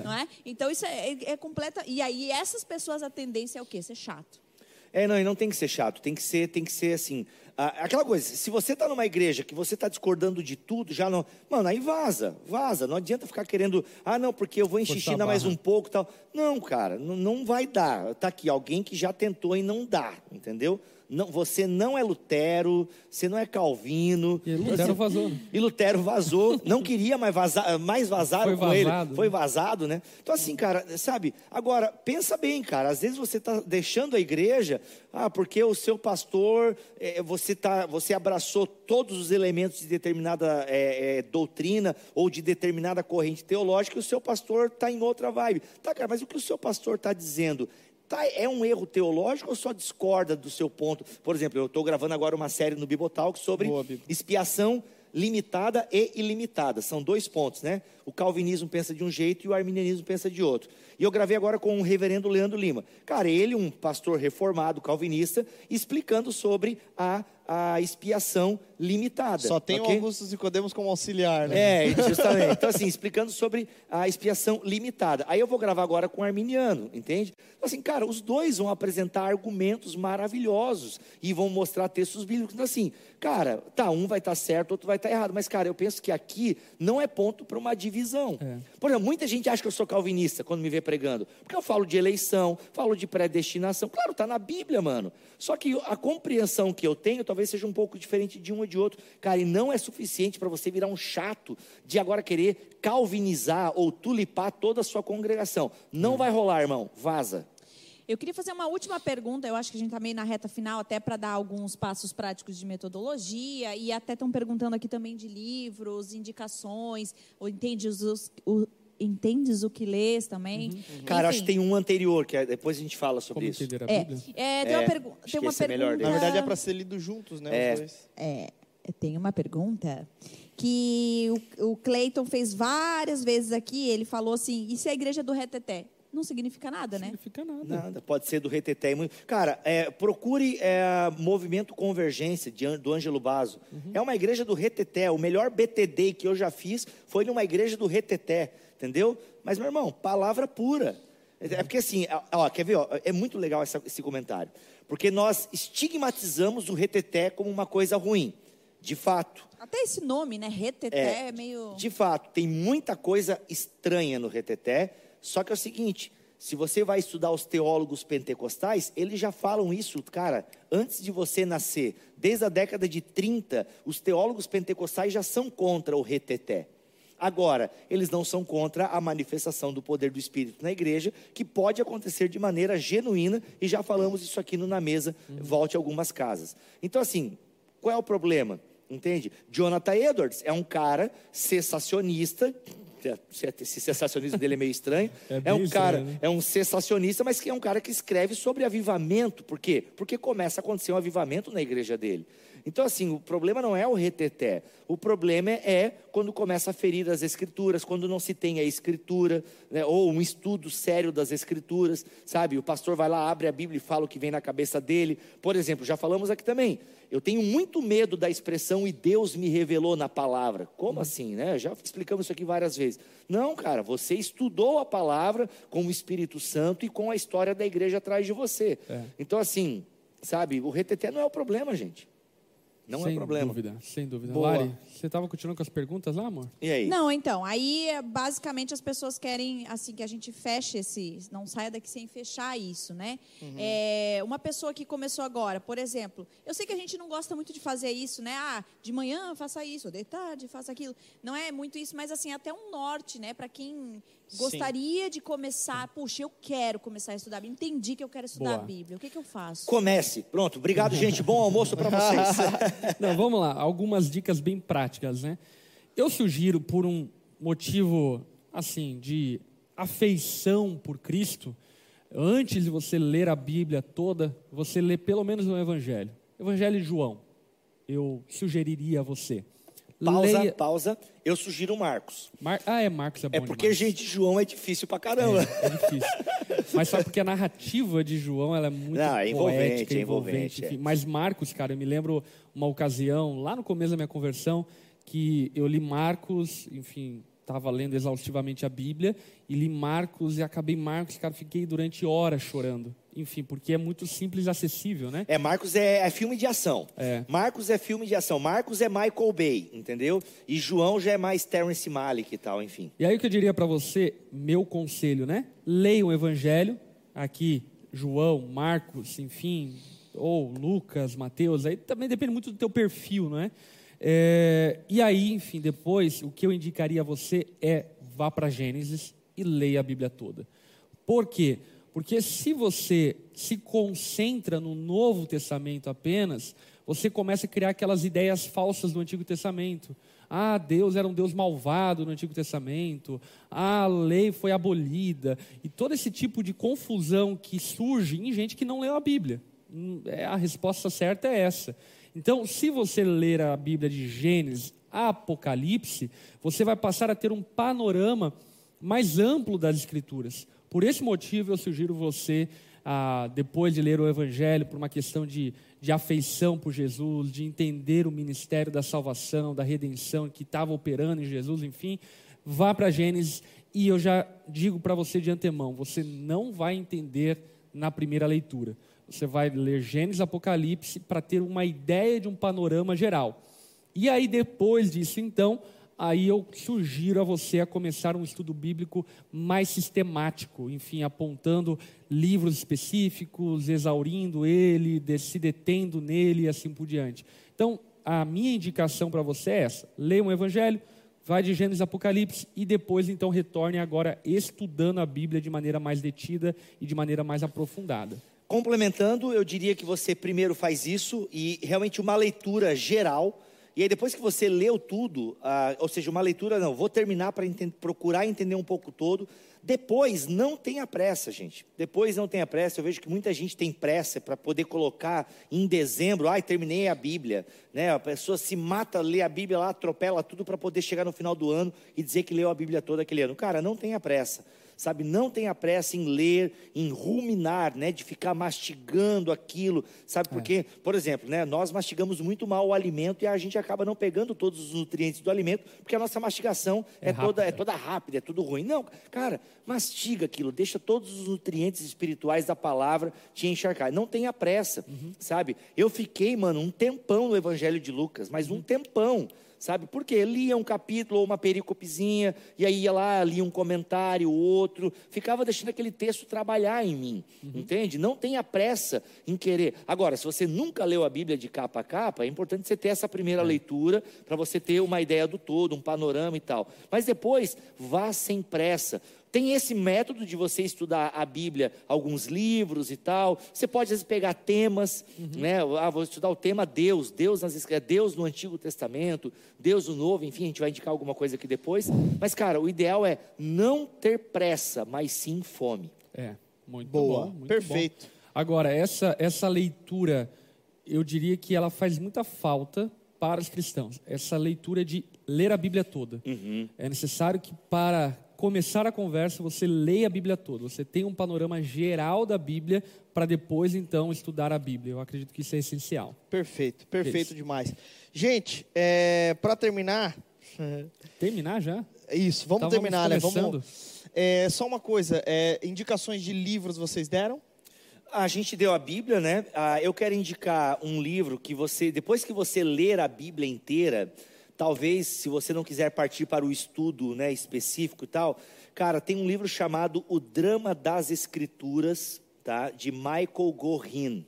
não é? Então isso é, é, é completa. E aí essas pessoas a tendência é o quê? Ser chato. É, não, e não tem que ser chato, tem que ser, tem que ser assim. a- aquela coisa, se você está numa igreja que você está discordando de tudo, já não. Mano, aí vaza, vaza. Não adianta ficar querendo, ah, não, porque eu vou insistir ainda mais um pouco e tal. Não, cara, não, não vai dar. Tá aqui, alguém que já tentou e não dá, entendeu? Não, você não é Lutero, você não é Calvino. E Lutero vazou. né? E Lutero vazou, não queria mais vazar, mais vazaram Foi com ele. vazado, Foi né? vazado, né? Então, assim, cara, sabe? Agora, pensa bem, cara. Às vezes você está deixando a igreja, ah, porque o seu pastor, eh, você, tá, você abraçou todos os elementos de determinada eh, eh, doutrina ou de determinada corrente teológica e o seu pastor está em outra vibe. Tá, cara, mas o que o seu pastor está dizendo? Tá, é um erro teológico ou só discorda do seu ponto? Por exemplo, eu estou gravando agora uma série no Bibotalk sobre Boa, expiação limitada e ilimitada. São dois pontos, né? O calvinismo pensa de um jeito e o arminianismo pensa de outro. E eu gravei agora com o reverendo Leandro Lima. Cara, ele, um pastor reformado calvinista, explicando sobre a, a expiação limitada. Só tem ok? o Augusto Nicodemos como auxiliar, né? É, justamente. Então, assim, explicando sobre a expiação limitada. Aí eu vou gravar agora com o Arminiano, entende? Então, assim, cara, os dois vão apresentar argumentos maravilhosos e vão mostrar textos bíblicos. Então, assim, cara, tá, um vai estar certo, outro vai estar errado. Mas, cara, eu penso que aqui não é ponto para uma divisão. Por exemplo, muita gente acha que eu sou calvinista quando me vê pregando. Porque eu falo de eleição, falo de predestinação. Claro, tá na Bíblia, mano. Só que a compreensão que eu tenho talvez seja um pouco diferente de um e de outro. Cara, e não é suficiente para você virar um chato de agora querer calvinizar ou tulipar toda a sua congregação. Não vai rolar, irmão. Vaza. Eu queria fazer uma última pergunta. Eu acho que a gente está meio na reta final, até para dar alguns passos práticos de metodologia. E até estão perguntando aqui também de livros, indicações, ou entendes, os, o, entendes o que lês também. Cara, acho que tem um anterior, que é- depois a gente fala sobre Como isso. entender a É, Bíblia? é, tem É, uma, pergu tem uma é melhor pergunta. Na verdade é para ser lido juntos, né? É. Os dois. É, tem uma pergunta que o, o Cleiton fez várias vezes aqui. Ele falou assim: e se a igreja do reteté? Não significa nada, né? Não significa nada. Nada, pode ser do reteté. Cara, é, procure é, Movimento Convergência, de do Ângelo Basso. É uma igreja do reteté. O melhor BTD que eu já fiz foi numa igreja do reteté, entendeu? Mas, meu irmão, palavra pura. É porque assim, ó, quer ver? ó, é muito legal essa- esse comentário. Porque nós estigmatizamos o reteté como uma coisa ruim. De fato. Até esse nome, né? Reteté é, meio. De fato, tem muita coisa estranha no reteté, só que é o seguinte, se você vai estudar os teólogos pentecostais, eles já falam isso, cara, antes de você nascer. Desde a década de 30, os teólogos pentecostais já são contra o reteté. Agora, eles não são contra a manifestação do poder do Espírito na igreja, que pode acontecer de maneira genuína, e já falamos isso aqui no Na Mesa, volte a algumas casas. Então, assim, qual é o problema? Entende? Jonathan Edwards é um cara sensacionista. Esse sensacionismo dele é meio estranho. É É, um cara, estranho, né? é um sensacionista, mas que é um cara que escreve sobre avivamento. Por quê? Porque começa a acontecer um avivamento na igreja dele. Então, assim, o problema não é o reteté. O problema é quando começa a ferir as escrituras, quando não se tem a escritura, né, ou um estudo sério das escrituras, sabe? O pastor vai lá, abre a Bíblia e fala o que vem na cabeça dele. Por exemplo, já falamos aqui também. Eu tenho muito medo da expressão e Deus me revelou na palavra. Como assim, né? Já explicamos isso aqui várias vezes. Não, cara, você estudou a palavra com o Espírito Santo e com a história da igreja atrás de você. É. Então, assim, sabe, o reteté não é o problema, gente. Não sem é problema. dúvida, sem dúvida. Boa. Lari, você estava continuando com as perguntas lá, amor? E aí? Não, então, aí é, basicamente as pessoas querem assim que a gente feche esse, não saia daqui sem fechar isso, né? É, uma pessoa que começou agora, por exemplo, eu sei que a gente não gosta muito de fazer isso, né? Ah, de manhã faça isso, de tarde faça aquilo. Não é muito isso, mas assim até um norte, né? Para quem gostaria de começar, puxa, eu quero começar a estudar a Bíblia, entendi que eu quero estudar Boa. a Bíblia. O que, que eu faço? Comece. Pronto. Obrigado, gente. Bom almoço para vocês. Não, vamos lá, algumas dicas bem práticas, né? Eu sugiro por um motivo assim de afeição por Cristo, antes de você ler a Bíblia toda, você lê pelo menos o Evangelho. Evangelho de João. Eu sugeriria a você. Pausa, Leia- pausa. Eu sugiro Marcos. Mar- Ah, é Marcos é bom É porque, demais. gente, João é difícil pra caramba. É, é difícil. Mas só porque a narrativa de João ela é muito Não, é envolvente, poética, é envolvente, enfim. é. Mas Marcos, cara, eu me lembro uma ocasião, lá no começo da minha conversão, que eu li Marcos, enfim, estava lendo exaustivamente a Bíblia, e li Marcos e acabei Marcos, cara, fiquei durante horas chorando. Enfim, porque é muito simples e acessível, né? É, Marcos é, é filme de ação. É. Marcos é filme de ação. Marcos é Michael Bay, entendeu? E João já é mais Terrence Malick e tal, enfim. E aí o que eu diria para você, meu conselho, né? Leia o Evangelho, aqui João, Marcos, enfim, ou Lucas, Mateus, aí também depende muito do teu perfil, não é? É, e aí, enfim, depois, o que eu indicaria a você é vá para Gênesis e leia a Bíblia toda. Por quê? Porque se você se concentra no Novo Testamento apenas, você começa a criar aquelas ideias falsas do Antigo Testamento. Ah, Deus era um Deus malvado no Antigo Testamento. Ah, a lei foi abolida. E todo esse tipo de confusão que surge em gente que não leu a Bíblia. Hum, é, A resposta certa é essa. Então, se você ler a Bíblia de Gênesis Apocalipse, você vai passar a ter um panorama mais amplo das Escrituras. Por esse motivo, eu sugiro você ah, depois de ler o Evangelho, por uma questão de, de afeição por Jesus, de entender o ministério da salvação, da redenção que estava operando em Jesus, enfim, vá para Gênesis e eu já digo para você de antemão: você não vai entender na primeira leitura. Você vai ler Gênesis Apocalipse para ter uma ideia de um panorama geral. E aí, depois disso, então, aí eu sugiro a você a começar um estudo bíblico mais sistemático, enfim, apontando livros específicos, exaurindo ele, se detendo nele e assim por diante. Então, a minha indicação para você é essa: leia um evangelho, vai de Gênesis Apocalipse e depois então retorne agora estudando a Bíblia de maneira mais detida e de maneira mais aprofundada. Complementando, eu diria que você primeiro faz isso e realmente uma leitura geral. E aí depois que você leu tudo, ah, ou seja, uma leitura não, vou terminar para procurar entender um pouco todo. Depois não tenha pressa, gente. Depois não tenha pressa. Eu vejo que muita gente tem pressa para poder colocar em dezembro, ai, terminei a Bíblia, né? A pessoa se mata, lê a Bíblia lá, atropela tudo para poder chegar no final do ano e dizer que leu a Bíblia toda aquele ano. Cara, não tenha pressa sabe? Não tenha pressa em ler, em ruminar, né? De ficar mastigando aquilo, sabe? Porque, é. por exemplo, né? Nós mastigamos muito mal o alimento e a gente acaba não pegando todos os nutrientes do alimento, porque a nossa mastigação é, é toda, é toda rápida, é tudo ruim. Não, cara, mastiga aquilo, deixa todos os nutrientes espirituais da palavra te encharcar. Não tenha pressa, uhum. sabe? Eu fiquei, mano, um tempão no Evangelho de Lucas, mas um uhum. tempão sabe? Porque lia um capítulo ou uma pericopezinha, e aí ia lá, lia um comentário, outro, ficava deixando aquele texto trabalhar em mim, uhum. entende? Não tenha pressa em querer. Agora, se você nunca leu a Bíblia de capa a capa, é importante você ter essa primeira é. leitura, para você ter uma ideia do todo, um panorama e tal. Mas depois, vá sem pressa. Tem esse método de você estudar a Bíblia, alguns livros e tal. Você pode, às vezes, pegar temas, uhum. né? Ah, vou estudar o tema Deus, Deus, nas, Deus no Antigo Testamento, Deus no Novo, enfim, a gente vai indicar alguma coisa aqui depois. Mas, cara, o ideal é não ter pressa, mas sim fome. É, muito Boa. bom. Muito Perfeito. Bom. Agora, essa, essa leitura, eu diria que ela faz muita falta para os cristãos. Essa leitura de ler a Bíblia toda. Uhum. É necessário que, para começar a conversa, você leia a Bíblia toda. Você tem um panorama geral da Bíblia para depois, então, estudar a Bíblia. Eu acredito que isso é essencial. Perfeito, perfeito demais. Gente, é, para terminar. Terminar já? Isso, vamos então, terminar, vamos né? Vamos. É, só uma coisa: é, indicações de livros vocês deram? A gente deu a Bíblia, né? Ah, eu quero indicar um livro que você, depois que você ler a Bíblia inteira, Talvez, se você não quiser partir para o estudo né, específico e tal, cara, tem um livro chamado O Drama das Escrituras, tá? De Michael Gorin.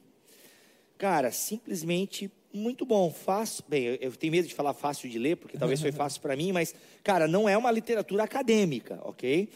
Cara, simplesmente muito bom, fácil. Bem, eu, tenho medo de falar fácil de ler, porque talvez foi fácil para mim, mas, cara, não é uma literatura acadêmica, ok?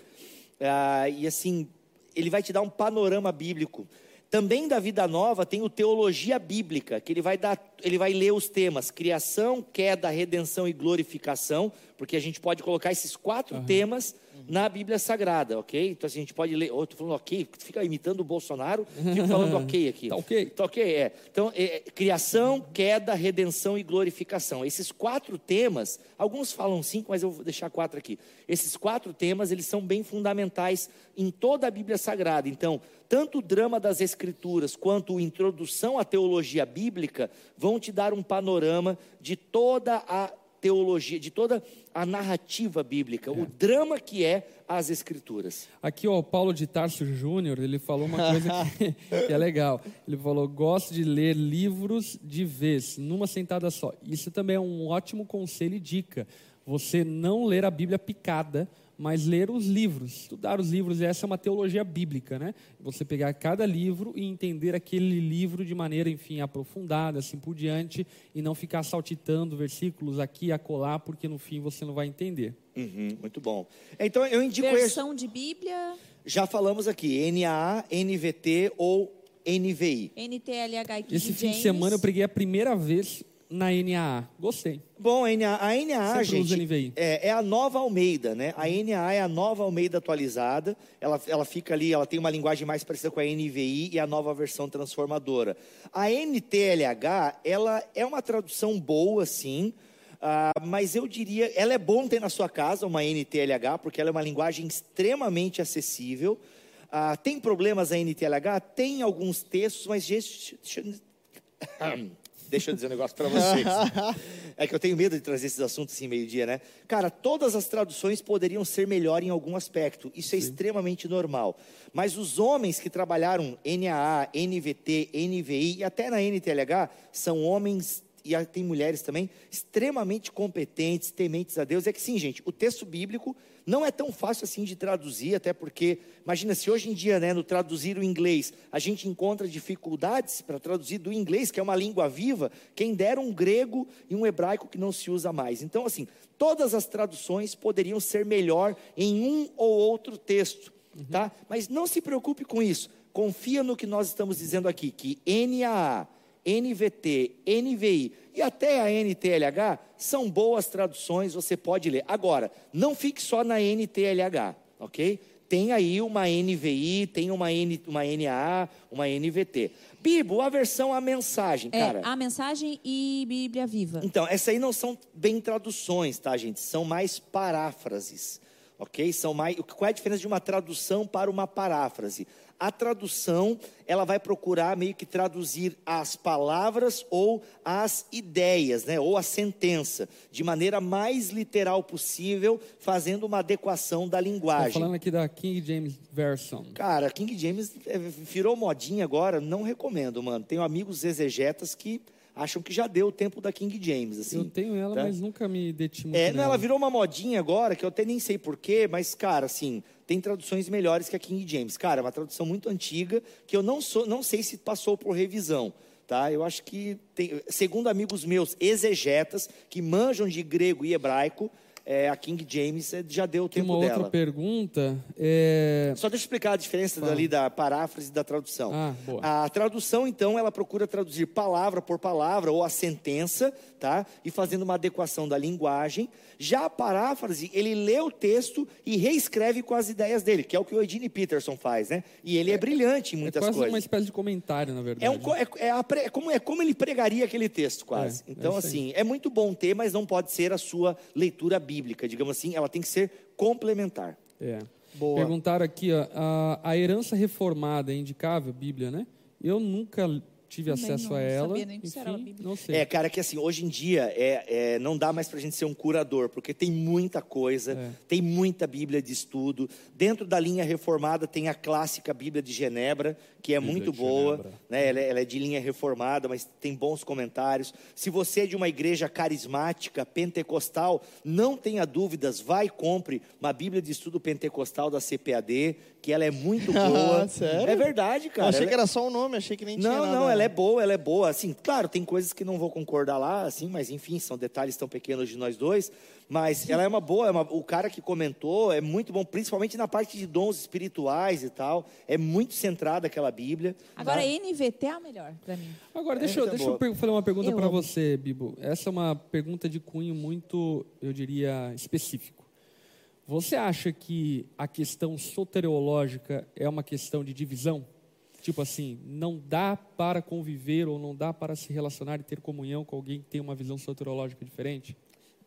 Ah, e assim, ele vai te dar um panorama bíblico. Também da Vida Nova tem o Teologia Bíblica, que ele vai dar, ele vai ler os temas criação, queda, redenção e glorificação, porque a gente pode colocar esses quatro uhum. temas na Bíblia Sagrada, ok? Então assim, a gente pode ler. Estou falando ok, fica imitando o Bolsonaro, fica falando ok aqui. tá ok. Tá ok, é. Então, é, é, criação, queda, redenção e glorificação. Esses quatro temas, alguns falam cinco, mas eu vou deixar quatro aqui. Esses quatro temas, eles são bem fundamentais em toda a Bíblia Sagrada. Então, tanto o drama das Escrituras quanto a introdução à teologia bíblica vão te dar um panorama de toda a teologia, de toda a narrativa bíblica, é. o drama que é as escrituras. Aqui, ó, o Paulo de Tarso Júnior, ele falou uma coisa que, que, é legal. Ele falou: gosto de ler livros de vez, numa sentada só. Isso também é um ótimo conselho e dica. Você não ler a Bíblia picada, mas ler os livros, estudar os livros, essa é uma teologia bíblica, né? Você pegar cada livro e entender aquele livro de maneira, enfim, aprofundada, assim por diante, e não ficar saltitando versículos aqui e acolá, porque no fim você não vai entender. Uhum, muito bom. Então eu indico versão esse... de Bíblia. Já falamos aqui, NAA, NVT ou NVI. NTLH. Esse fim de semana eu preguei a primeira vez na NAA. Gostei. Bom, a NAA, a NAA gente, é, é, a nova Almeida, né? A NAA é a nova Almeida atualizada. Ela, ela fica ali, ela tem uma linguagem mais parecida com a NVI e a nova versão transformadora. A NTLH, ela é uma tradução boa, sim. Uh, mas eu diria, ela é bom ter na sua casa uma NTLH, porque ela é uma linguagem extremamente acessível. Ah, tem problemas a NTLH? Tem alguns textos, mas deixa, deixa, eu dizer um negócio para vocês. É que eu tenho medo de trazer esses assuntos assim meio-dia, né? Cara, todas as traduções poderiam ser melhor em algum aspecto. Isso é extremamente normal. Mas os homens que trabalharam NAA, NVT, NVI e até na NTLH são homens e tem mulheres também extremamente competentes, tementes a Deus. É que sim, gente, o texto bíblico não é tão fácil assim de traduzir, até porque, imagina se hoje em dia, né, no traduzir o inglês, a gente encontra dificuldades para traduzir do inglês, que é uma língua viva, quem dera um grego e um hebraico que não se usa mais. Então, assim, todas as traduções poderiam ser melhor em um ou outro texto, uhum. tá? Mas não se preocupe com isso. Confia no que nós estamos dizendo aqui, que NAA, NVT, NVI e até a NTLH são boas traduções, você pode ler. Agora, não fique só na NTLH, ok? Tem aí uma NVI, tem uma, N, uma NA, uma NVT. Bibo, a versão a mensagem, é, cara. A mensagem e Bíblia Viva. Então, essas aí não são bem traduções, tá, gente? São mais paráfrases, ok? São mais. Qual é a diferença de uma tradução para uma paráfrase? A tradução, ela vai procurar meio que traduzir as palavras ou as ideias, né, ou a sentença, de maneira mais literal possível, fazendo uma adequação da linguagem. Estou falando aqui da King James Version. Cara, King James é, virou modinha agora, não recomendo, mano. Tenho amigos exegetas que acham que já deu o tempo da King James. Assim, eu tenho ela, tá? mas nunca me deti muito É, não, ela virou uma modinha agora, que eu até nem sei porquê, mas, cara, assim, tem traduções melhores que a King James. Cara, é uma tradução muito antiga que eu não, sou, não sei se passou por revisão. Tá? Eu acho que, tem, segundo amigos meus exegetas, que manjam de grego e hebraico, é, a King James é, já deu o tempo uma dela. Uma outra pergunta é... Só deixa eu explicar a diferença Fala. dali da paráfrase e da tradução. Ah, boa. A tradução, então, ela procura traduzir palavra por palavra ou a sentença, tá? E fazendo uma adequação da linguagem. Já a paráfrase, ele lê o texto e reescreve com as ideias dele, que é o que o Eugene Peterson faz, né? E ele é, é brilhante em muitas é quase coisas. uma espécie de comentário, na verdade. É, um, é, é, a, é, como, é como ele pregaria aquele texto, quase. É, então, assim, é muito bom ter, mas não pode ser a sua leitura bíblica, digamos assim, ela tem que ser complementar. É. Boa. Perguntaram aqui, ó, a, a herança reformada é indicável, Bíblia, né? Eu nunca tive Também acesso não, a ela. Sabia nem Enfim, era não sei. É, cara, que assim, hoje em dia é, é, não dá mais para a gente ser um curador, porque tem muita coisa, é. tem muita Bíblia de estudo. Dentro da linha reformada tem a clássica Bíblia de Genebra, que é Bíblia muito boa. Né? Ela, é, ela, é de linha reformada, mas tem bons comentários. Se você é de uma igreja carismática, pentecostal, não tenha dúvidas, vai e compre uma Bíblia de estudo pentecostal da CPAD, que ela é muito boa. Sério? É verdade, cara. Eu achei ela que era só um nome, achei que nem não, tinha nada. Não, não, ela é boa, ela é boa. Assim, claro, tem coisas que não vou concordar lá, assim, mas enfim, são detalhes tão pequenos de nós dois. Mas ela é uma boa, é uma, o cara que comentou é muito bom, principalmente na parte de dons espirituais e tal. É muito centrada aquela Bíblia. Agora, tá? NVT é a melhor para mim. Agora, deixa, eu, deixa eu fazer uma pergunta para você, Bibo. Essa é uma pergunta de cunho muito, eu diria, específico. Você acha que a questão soteriológica é uma questão de divisão? Tipo assim, não dá para conviver ou não dá para se relacionar e ter comunhão com alguém que tem uma visão soteriológica diferente?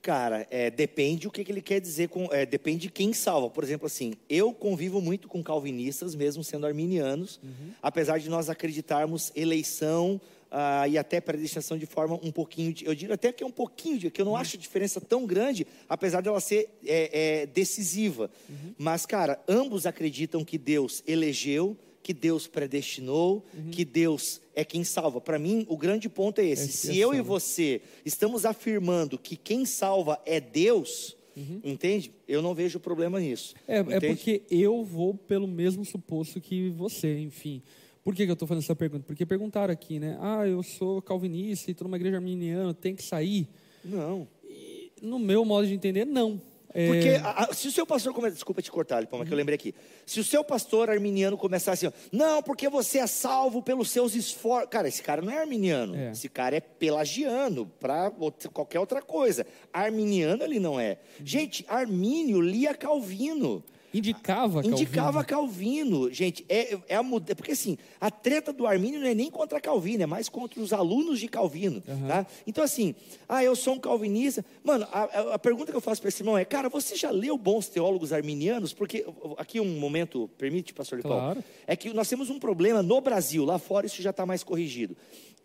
Cara, é, depende o que, que, ele quer dizer com. É, depende de quem salva. Por exemplo, assim, eu convivo muito com calvinistas, mesmo sendo arminianos, uhum. apesar de nós acreditarmos eleição ah, e até predestinação de forma um pouquinho, de, eu digo até que é um pouquinho, de, que eu não uhum. acho a diferença tão grande, apesar dela ser é, é, decisiva. Uhum. Mas, cara, ambos acreditam que Deus elegeu, que Deus predestinou, uhum. que Deus é quem salva. Para mim, o grande ponto é esse. É Se eu e você estamos afirmando que quem salva é Deus, Uhum. Entende? Eu não vejo problema nisso. É, é, porque eu vou pelo mesmo suposto que você, enfim. Por que, que eu estou fazendo essa pergunta? Porque perguntaram aqui, né? Ah, eu sou calvinista e estou numa igreja arminiana, tem que sair? Não. E, no meu modo de entender, não. É... Porque a, a, se o seu pastor começa. Desculpa te cortar, Lipão, mas que eu lembrei aqui. Se o seu pastor arminiano começar assim, ó, não, porque você é salvo pelos seus esforços. Cara, esse cara não é arminiano. É. Esse cara é pelagiano, para qualquer outra coisa. Arminiano ele não é. Uhum. Gente, Armínio lia Calvino. Indicava Calvino. Indicava Calvino. Gente, é, é a mudança. Porque assim, a treta do Armínio não é nem contra Calvino, é mais contra os alunos de Calvino. Tá? Então, assim, ah, eu sou um calvinista. Mano, a, a- a pergunta que eu faço para esse irmão é: cara, você já leu bons teólogos arminianos? Porque, aqui um momento, permite, pastor Lipão? Claro. É que nós temos um problema no Brasil, lá fora isso já está mais corrigido.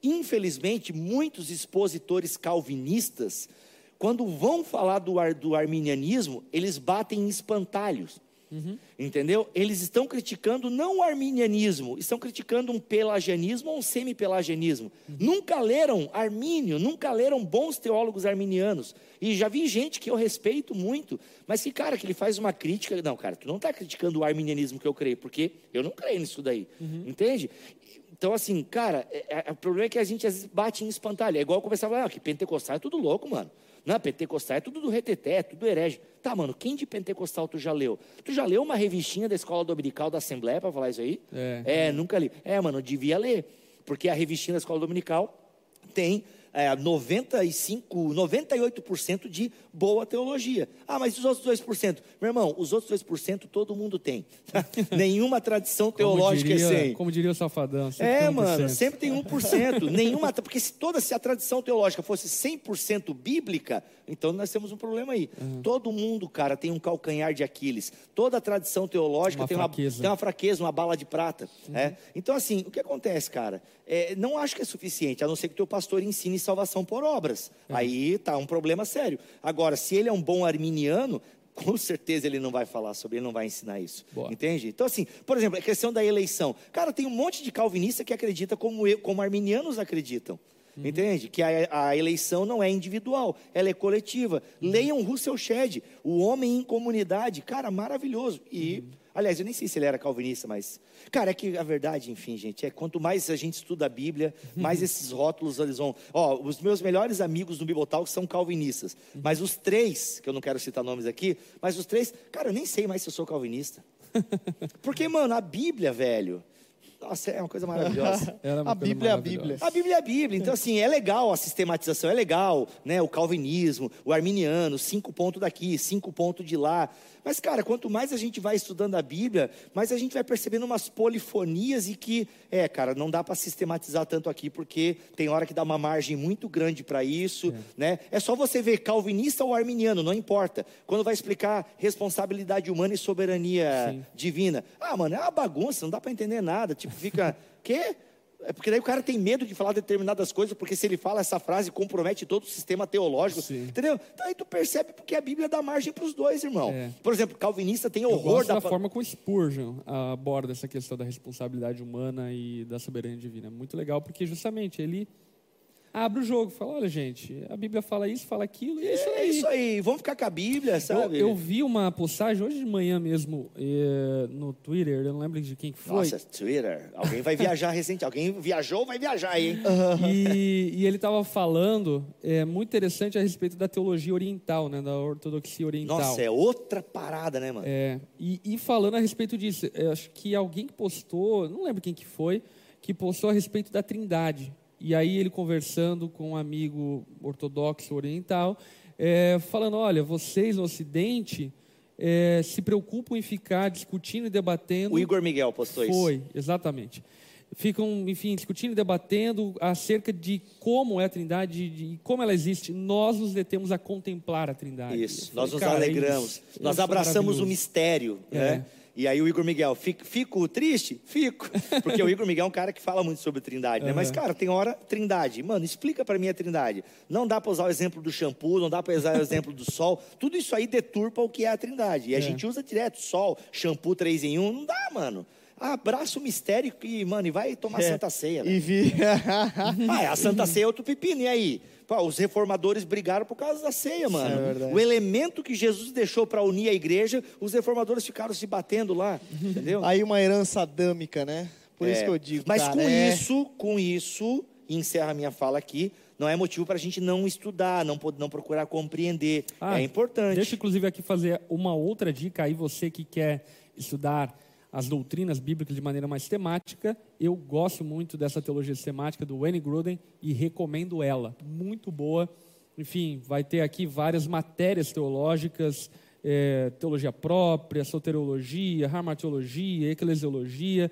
Infelizmente, muitos expositores calvinistas, quando vão falar do, ar- do arminianismo, eles batem em espantalhos. Entendeu? Eles estão criticando não o arminianismo, estão criticando um pelagianismo ou um semi-pelagianismo. Nunca leram Armínio, nunca leram bons teólogos arminianos. E já vi gente que eu respeito muito, mas que, cara, que ele faz uma crítica. Não, cara, tu não está criticando o arminianismo que eu creio, porque eu não creio nisso daí. Entende? Então, assim, cara, é- é- o problema é que a gente às vezes bate em espantalho. É igual eu conversava, ah, que pentecostal é tudo louco, mano. Não, pentecostal é tudo do reteté, é tudo herege. Tá, mano, quem de pentecostal tu já leu? Tu já leu uma revistinha da escola dominical da Assembleia para falar isso aí? É. nunca li. É, mano, devia ler. Porque a revistinha da escola dominical tem é, 95, 98% de boa teologia. Ah, mas os outros 2%? Meu irmão, os outros 2% todo mundo tem. Nenhuma tradição teológica diria, é sem. Como diria o Safadão. sempre É, tem 1%. mano, sempre tem 1%. Nenhuma, porque se toda se a tradição teológica fosse 100% bíblica, então nós temos um problema aí. Todo mundo, cara, tem um calcanhar de Aquiles. Toda tradição teológica Uma tem, uma, fraqueza. tem uma fraqueza, uma bala de prata. é. Então, assim, o que acontece, cara? É, não acho que é suficiente, a não ser que o teu pastor ensine salvação por obras. Aí tá um problema sério. Agora, se ele é um bom arminiano, com certeza ele não vai falar sobre, ele não vai ensinar isso. Boa. Entende? Então, assim, por exemplo, a questão da eleição. Cara, tem um monte de calvinista que acredita como, eu, como arminianos acreditam. Entende? Que a, a eleição não é individual, ela é coletiva. Leiam Russell Shedd, O Homem em Comunidade. Cara, maravilhoso. E, aliás, eu nem sei se ele era calvinista, mas. Cara, é que a verdade, enfim, gente, é quanto mais a gente estuda a Bíblia, mais esses rótulos eles vão. Ó, os meus melhores amigos no Bibotalk são calvinistas. Mas os três, que eu não quero citar nomes aqui, mas os três, cara, eu nem sei mais se eu sou calvinista. Porque, mano, a Bíblia, velho. Nossa, é uma coisa maravilhosa. A Bíblia é a. Bíblia. A Bíblia é a Bíblia, então assim, é legal a sistematização, é legal, né? O calvinismo, o arminiano, cinco pontos daqui, cinco pontos de lá. Mas, cara, quanto mais a gente vai estudando a Bíblia, mais a gente vai percebendo umas polifonias e que, é, cara, não dá para sistematizar tanto aqui, porque tem hora que dá uma margem muito grande para isso, né? É só você ver calvinista ou arminiano, não importa. Quando vai explicar responsabilidade humana e soberania divina. Ah, mano, é uma bagunça, não dá para entender nada. Tipo, fica, quê? É porque daí o cara tem medo de falar determinadas coisas, porque se ele fala essa frase, compromete todo o sistema teológico. Sim. Entendeu? Então aí tu percebe porque a Bíblia dá margem para os dois, irmão. É. Por exemplo, calvinista tem Eu horror gosto da, da forma como Spurgeon aborda essa questão da responsabilidade humana e da soberania divina. É muito legal, porque justamente ele abre o jogo, fala, olha gente, a Bíblia fala isso, fala aquilo, e é isso É aí. isso aí, vamos ficar com a Bíblia, Eu, sabe? eu vi uma postagem hoje de manhã mesmo eh, no Twitter, eu não lembro de quem que foi. Nossa, Twitter, alguém vai viajar recente, alguém viajou, vai viajar aí, hein? E, e ele estava falando, é muito interessante a respeito da teologia oriental, né, da ortodoxia oriental. Nossa, é outra parada, né, mano? É, e, e falando a respeito disso, eu acho que alguém que postou, não lembro quem que foi, que postou a respeito da trindade. E aí ele conversando com um amigo ortodoxo oriental, é, falando, olha, vocês no Ocidente é, se preocupam em ficar discutindo e debatendo... O Igor Miguel postou isso. Foi, exatamente. Ficam, enfim, discutindo e debatendo acerca de como é a Trindade de, e como ela existe. Nós nos detemos a contemplar a Trindade. Isso, Eu nós falei, nos cara, alegramos, isso- nós é abraçamos o mistério, É. né? E aí o Igor Miguel, fico, fico triste? Fico. Porque o Igor Miguel é um cara que fala muito sobre trindade, né? Mas, cara, tem hora trindade. Mano, explica para mim a trindade. Não dá para usar o exemplo do shampoo, não dá para usar o exemplo do sol. Tudo isso aí deturpa o que é a trindade. E a É. gente usa direto sol, shampoo 3 em 1. Não dá, mano. Abraça o mistério e, mano, e vai tomar É, Santa Ceia. E vi. Ah, a Santa Ceia é outro pepino, e aí? Pô, os reformadores brigaram por causa da ceia, mano. É verdade. o elemento que Jesus deixou para unir a igreja, os reformadores ficaram se batendo lá, entendeu? Aí uma herança adâmica, né? Por isso É. que eu digo. Mas cara, com é- isso, com isso, e encerra a minha fala aqui, não é motivo para a gente não estudar, não, não procurar compreender. Ah, é importante. Deixa, inclusive, aqui fazer uma outra dica aí, você que quer estudar as doutrinas bíblicas de maneira mais temática. Eu gosto muito dessa teologia sistemática do Wayne Gruden e recomendo ela. Muito boa. Enfim, vai ter aqui várias matérias teológicas é, teologia própria, soteriologia, harmatiologia, eclesiologia,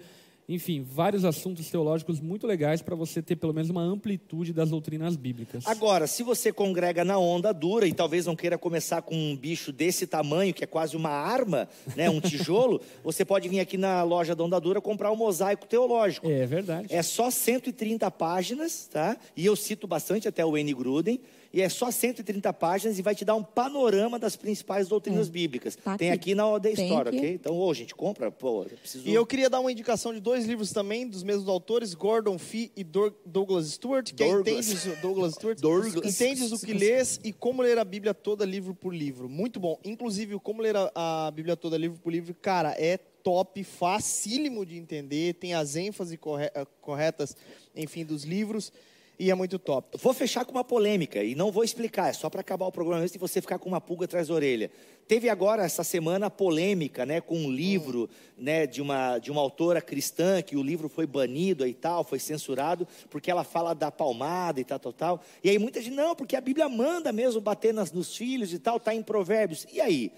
enfim, vários assuntos teológicos muito legais para você ter pelo menos uma amplitude das doutrinas bíblicas. Agora, se você congrega na onda dura e talvez não queira começar com um bicho desse tamanho, que é quase uma arma, né, um tijolo, você pode vir aqui na loja da onda dura comprar um mosaico teológico. É verdade. É só 130 páginas, tá? E eu cito bastante até o N. Gruden e é só 130 páginas e vai te dar um panorama das principais doutrinas É. bíblicas. Tá Tem aqui. aqui na Store, aqui. ok? Então, ô, gente, compra, pô, eu preciso... E eu queria dar uma indicação de dois livros também, dos mesmos autores, Gordon Fee e Dor- Douglas Stewart, que é Douglas. Entendes, o- Douglas Stewart, Douglas. Entendes o que lês e Como Ler a Bíblia Toda Livro por Livro. Muito bom. Inclusive, o Como Ler a, a Bíblia Toda Livro por Livro, cara, é top, facílimo de entender, tem as ênfases corre- eh, corretas, enfim, dos livros, e é muito top. Vou fechar com uma polêmica e não vou explicar, é só para acabar o programa mesmo e você ficar com uma pulga atrás da orelha. Teve agora essa semana polêmica, né, com um livro, né, de uma de uma autora cristã que o livro foi banido e tal, foi censurado porque ela fala da palmada e tal, tal, tal. E aí muita gente não, porque a Bíblia manda mesmo bater nas, nos filhos e tal, tá em Provérbios. E aí?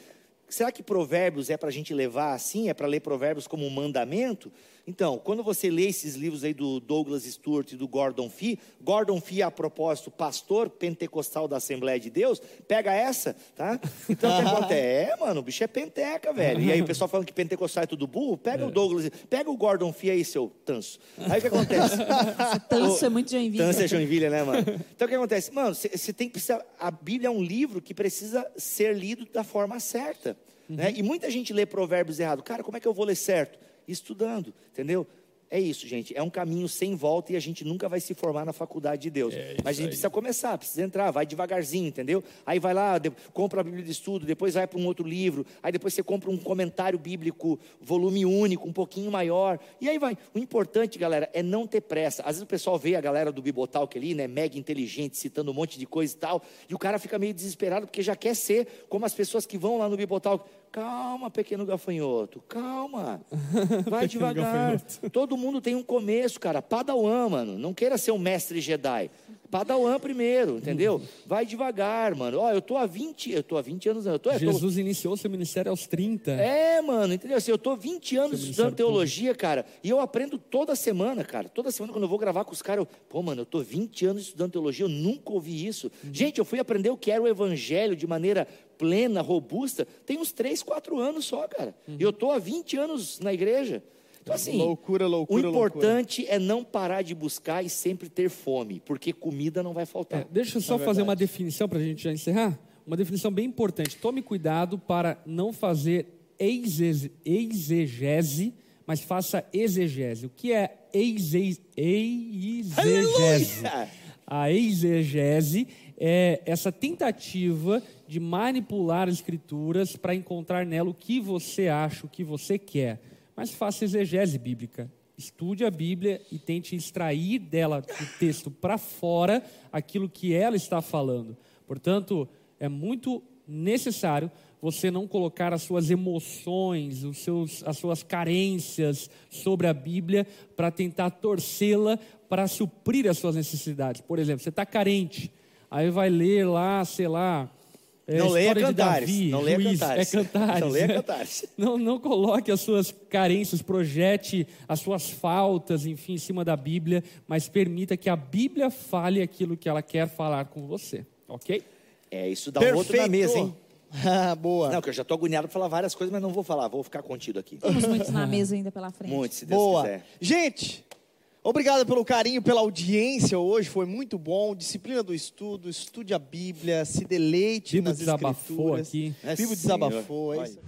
Será que Provérbios é para a gente levar assim? É para ler Provérbios como um mandamento? Então, quando você lê esses livros aí do Douglas Stewart e do Gordon Fee, Gordon Fee, a propósito, pastor pentecostal da Assembleia de Deus, pega essa, tá? Então, o que acontece? É, mano, o bicho é penteca, velho. E aí o pessoal falando que pentecostal é tudo burro, pega o Douglas, pega o Gordon Fee aí, seu tanso. Aí o que acontece? Tanso é muito Joinville. Tanso é Joinville, né, mano? Então o que acontece? Mano, você tem que precisar. A Bíblia é um livro que precisa ser lido da forma certa. Né? E muita gente lê provérbios errado. Cara, como é que eu vou ler certo? Estudando, entendeu? É isso, gente. É um caminho sem volta e a gente nunca vai se formar na faculdade de Deus. Mas a gente precisa começar, precisa entrar, vai devagarzinho, entendeu? Aí vai lá, compra a Bíblia de estudo, depois vai para um outro livro, aí depois você compra um comentário bíblico, volume único, um pouquinho maior. E aí vai. O importante, galera, é não ter pressa. Às vezes o pessoal vê a galera do Bibotalk ali, né, mega inteligente, citando um monte de coisa e tal, e o cara fica meio desesperado porque já quer ser como as pessoas que vão lá no Bibotalk. Calma, pequeno gafanhoto, calma. Vai devagar. Todo mundo tem um começo, cara. Padawan, mano. Não queira ser um mestre Jedi. Padawan primeiro, entendeu? Vai devagar, mano. Ó, eu tô há 20, eu tô há 20 anos, eu tô, eu tô Jesus iniciou seu ministério aos 30. é, mano, entendeu? Assim, eu tô 20 anos Seu estudando teologia, cara, e eu aprendo toda semana, cara. Toda semana, quando eu vou gravar com os caras, eu, pô, mano, eu tô 20 anos estudando teologia, eu nunca ouvi isso. Gente, eu fui aprender o que era o evangelho de maneira plena, robusta, tem uns 3, 4 anos só, cara. E eu tô há 20 anos na igreja. Então, assim, Loucura, loucura, o importante é não parar de buscar e sempre ter fome, porque comida não vai faltar. É, deixa eu só fazer uma definição para a gente já encerrar. Uma definição bem importante. Tome cuidado para não fazer exege- exegese, mas faça exegese. O que é exe- exegese? A exegese é essa tentativa de manipular as escrituras para encontrar nela o que você acha, o que você quer. Mas faça exegese bíblica. Estude a Bíblia e tente extrair dela do texto para fora aquilo que ela está falando. Portanto, é muito necessário você não colocar as suas emoções, os seus, as suas carências sobre a Bíblia para tentar torcê-la para suprir as suas necessidades. Por exemplo, você está carente, aí vai ler lá, sei lá. É, Não leia Cantares, Davi, não leia Cantares. É cantares. Não leia? Cantares. Não, não coloque as suas carências, projete as suas faltas, enfim, em cima da Bíblia, mas permita que a Bíblia fale aquilo que ela quer falar com você, ok? É, isso dá um outro na mesa, hein? Ah, Boa. Não, que eu já tô agoniado para falar várias coisas, mas não vou falar, vou ficar contido aqui. Temos muitos na mesa ainda pela frente. Muito, se Deus Boa. quiser. Gente, obrigado pelo carinho, pela audiência hoje, foi muito bom. Disciplina do estudo, estude a Bíblia, se deleite Bibo nas desabafou escrituras. aqui. É, Bibo senhor. desabafou. é isso.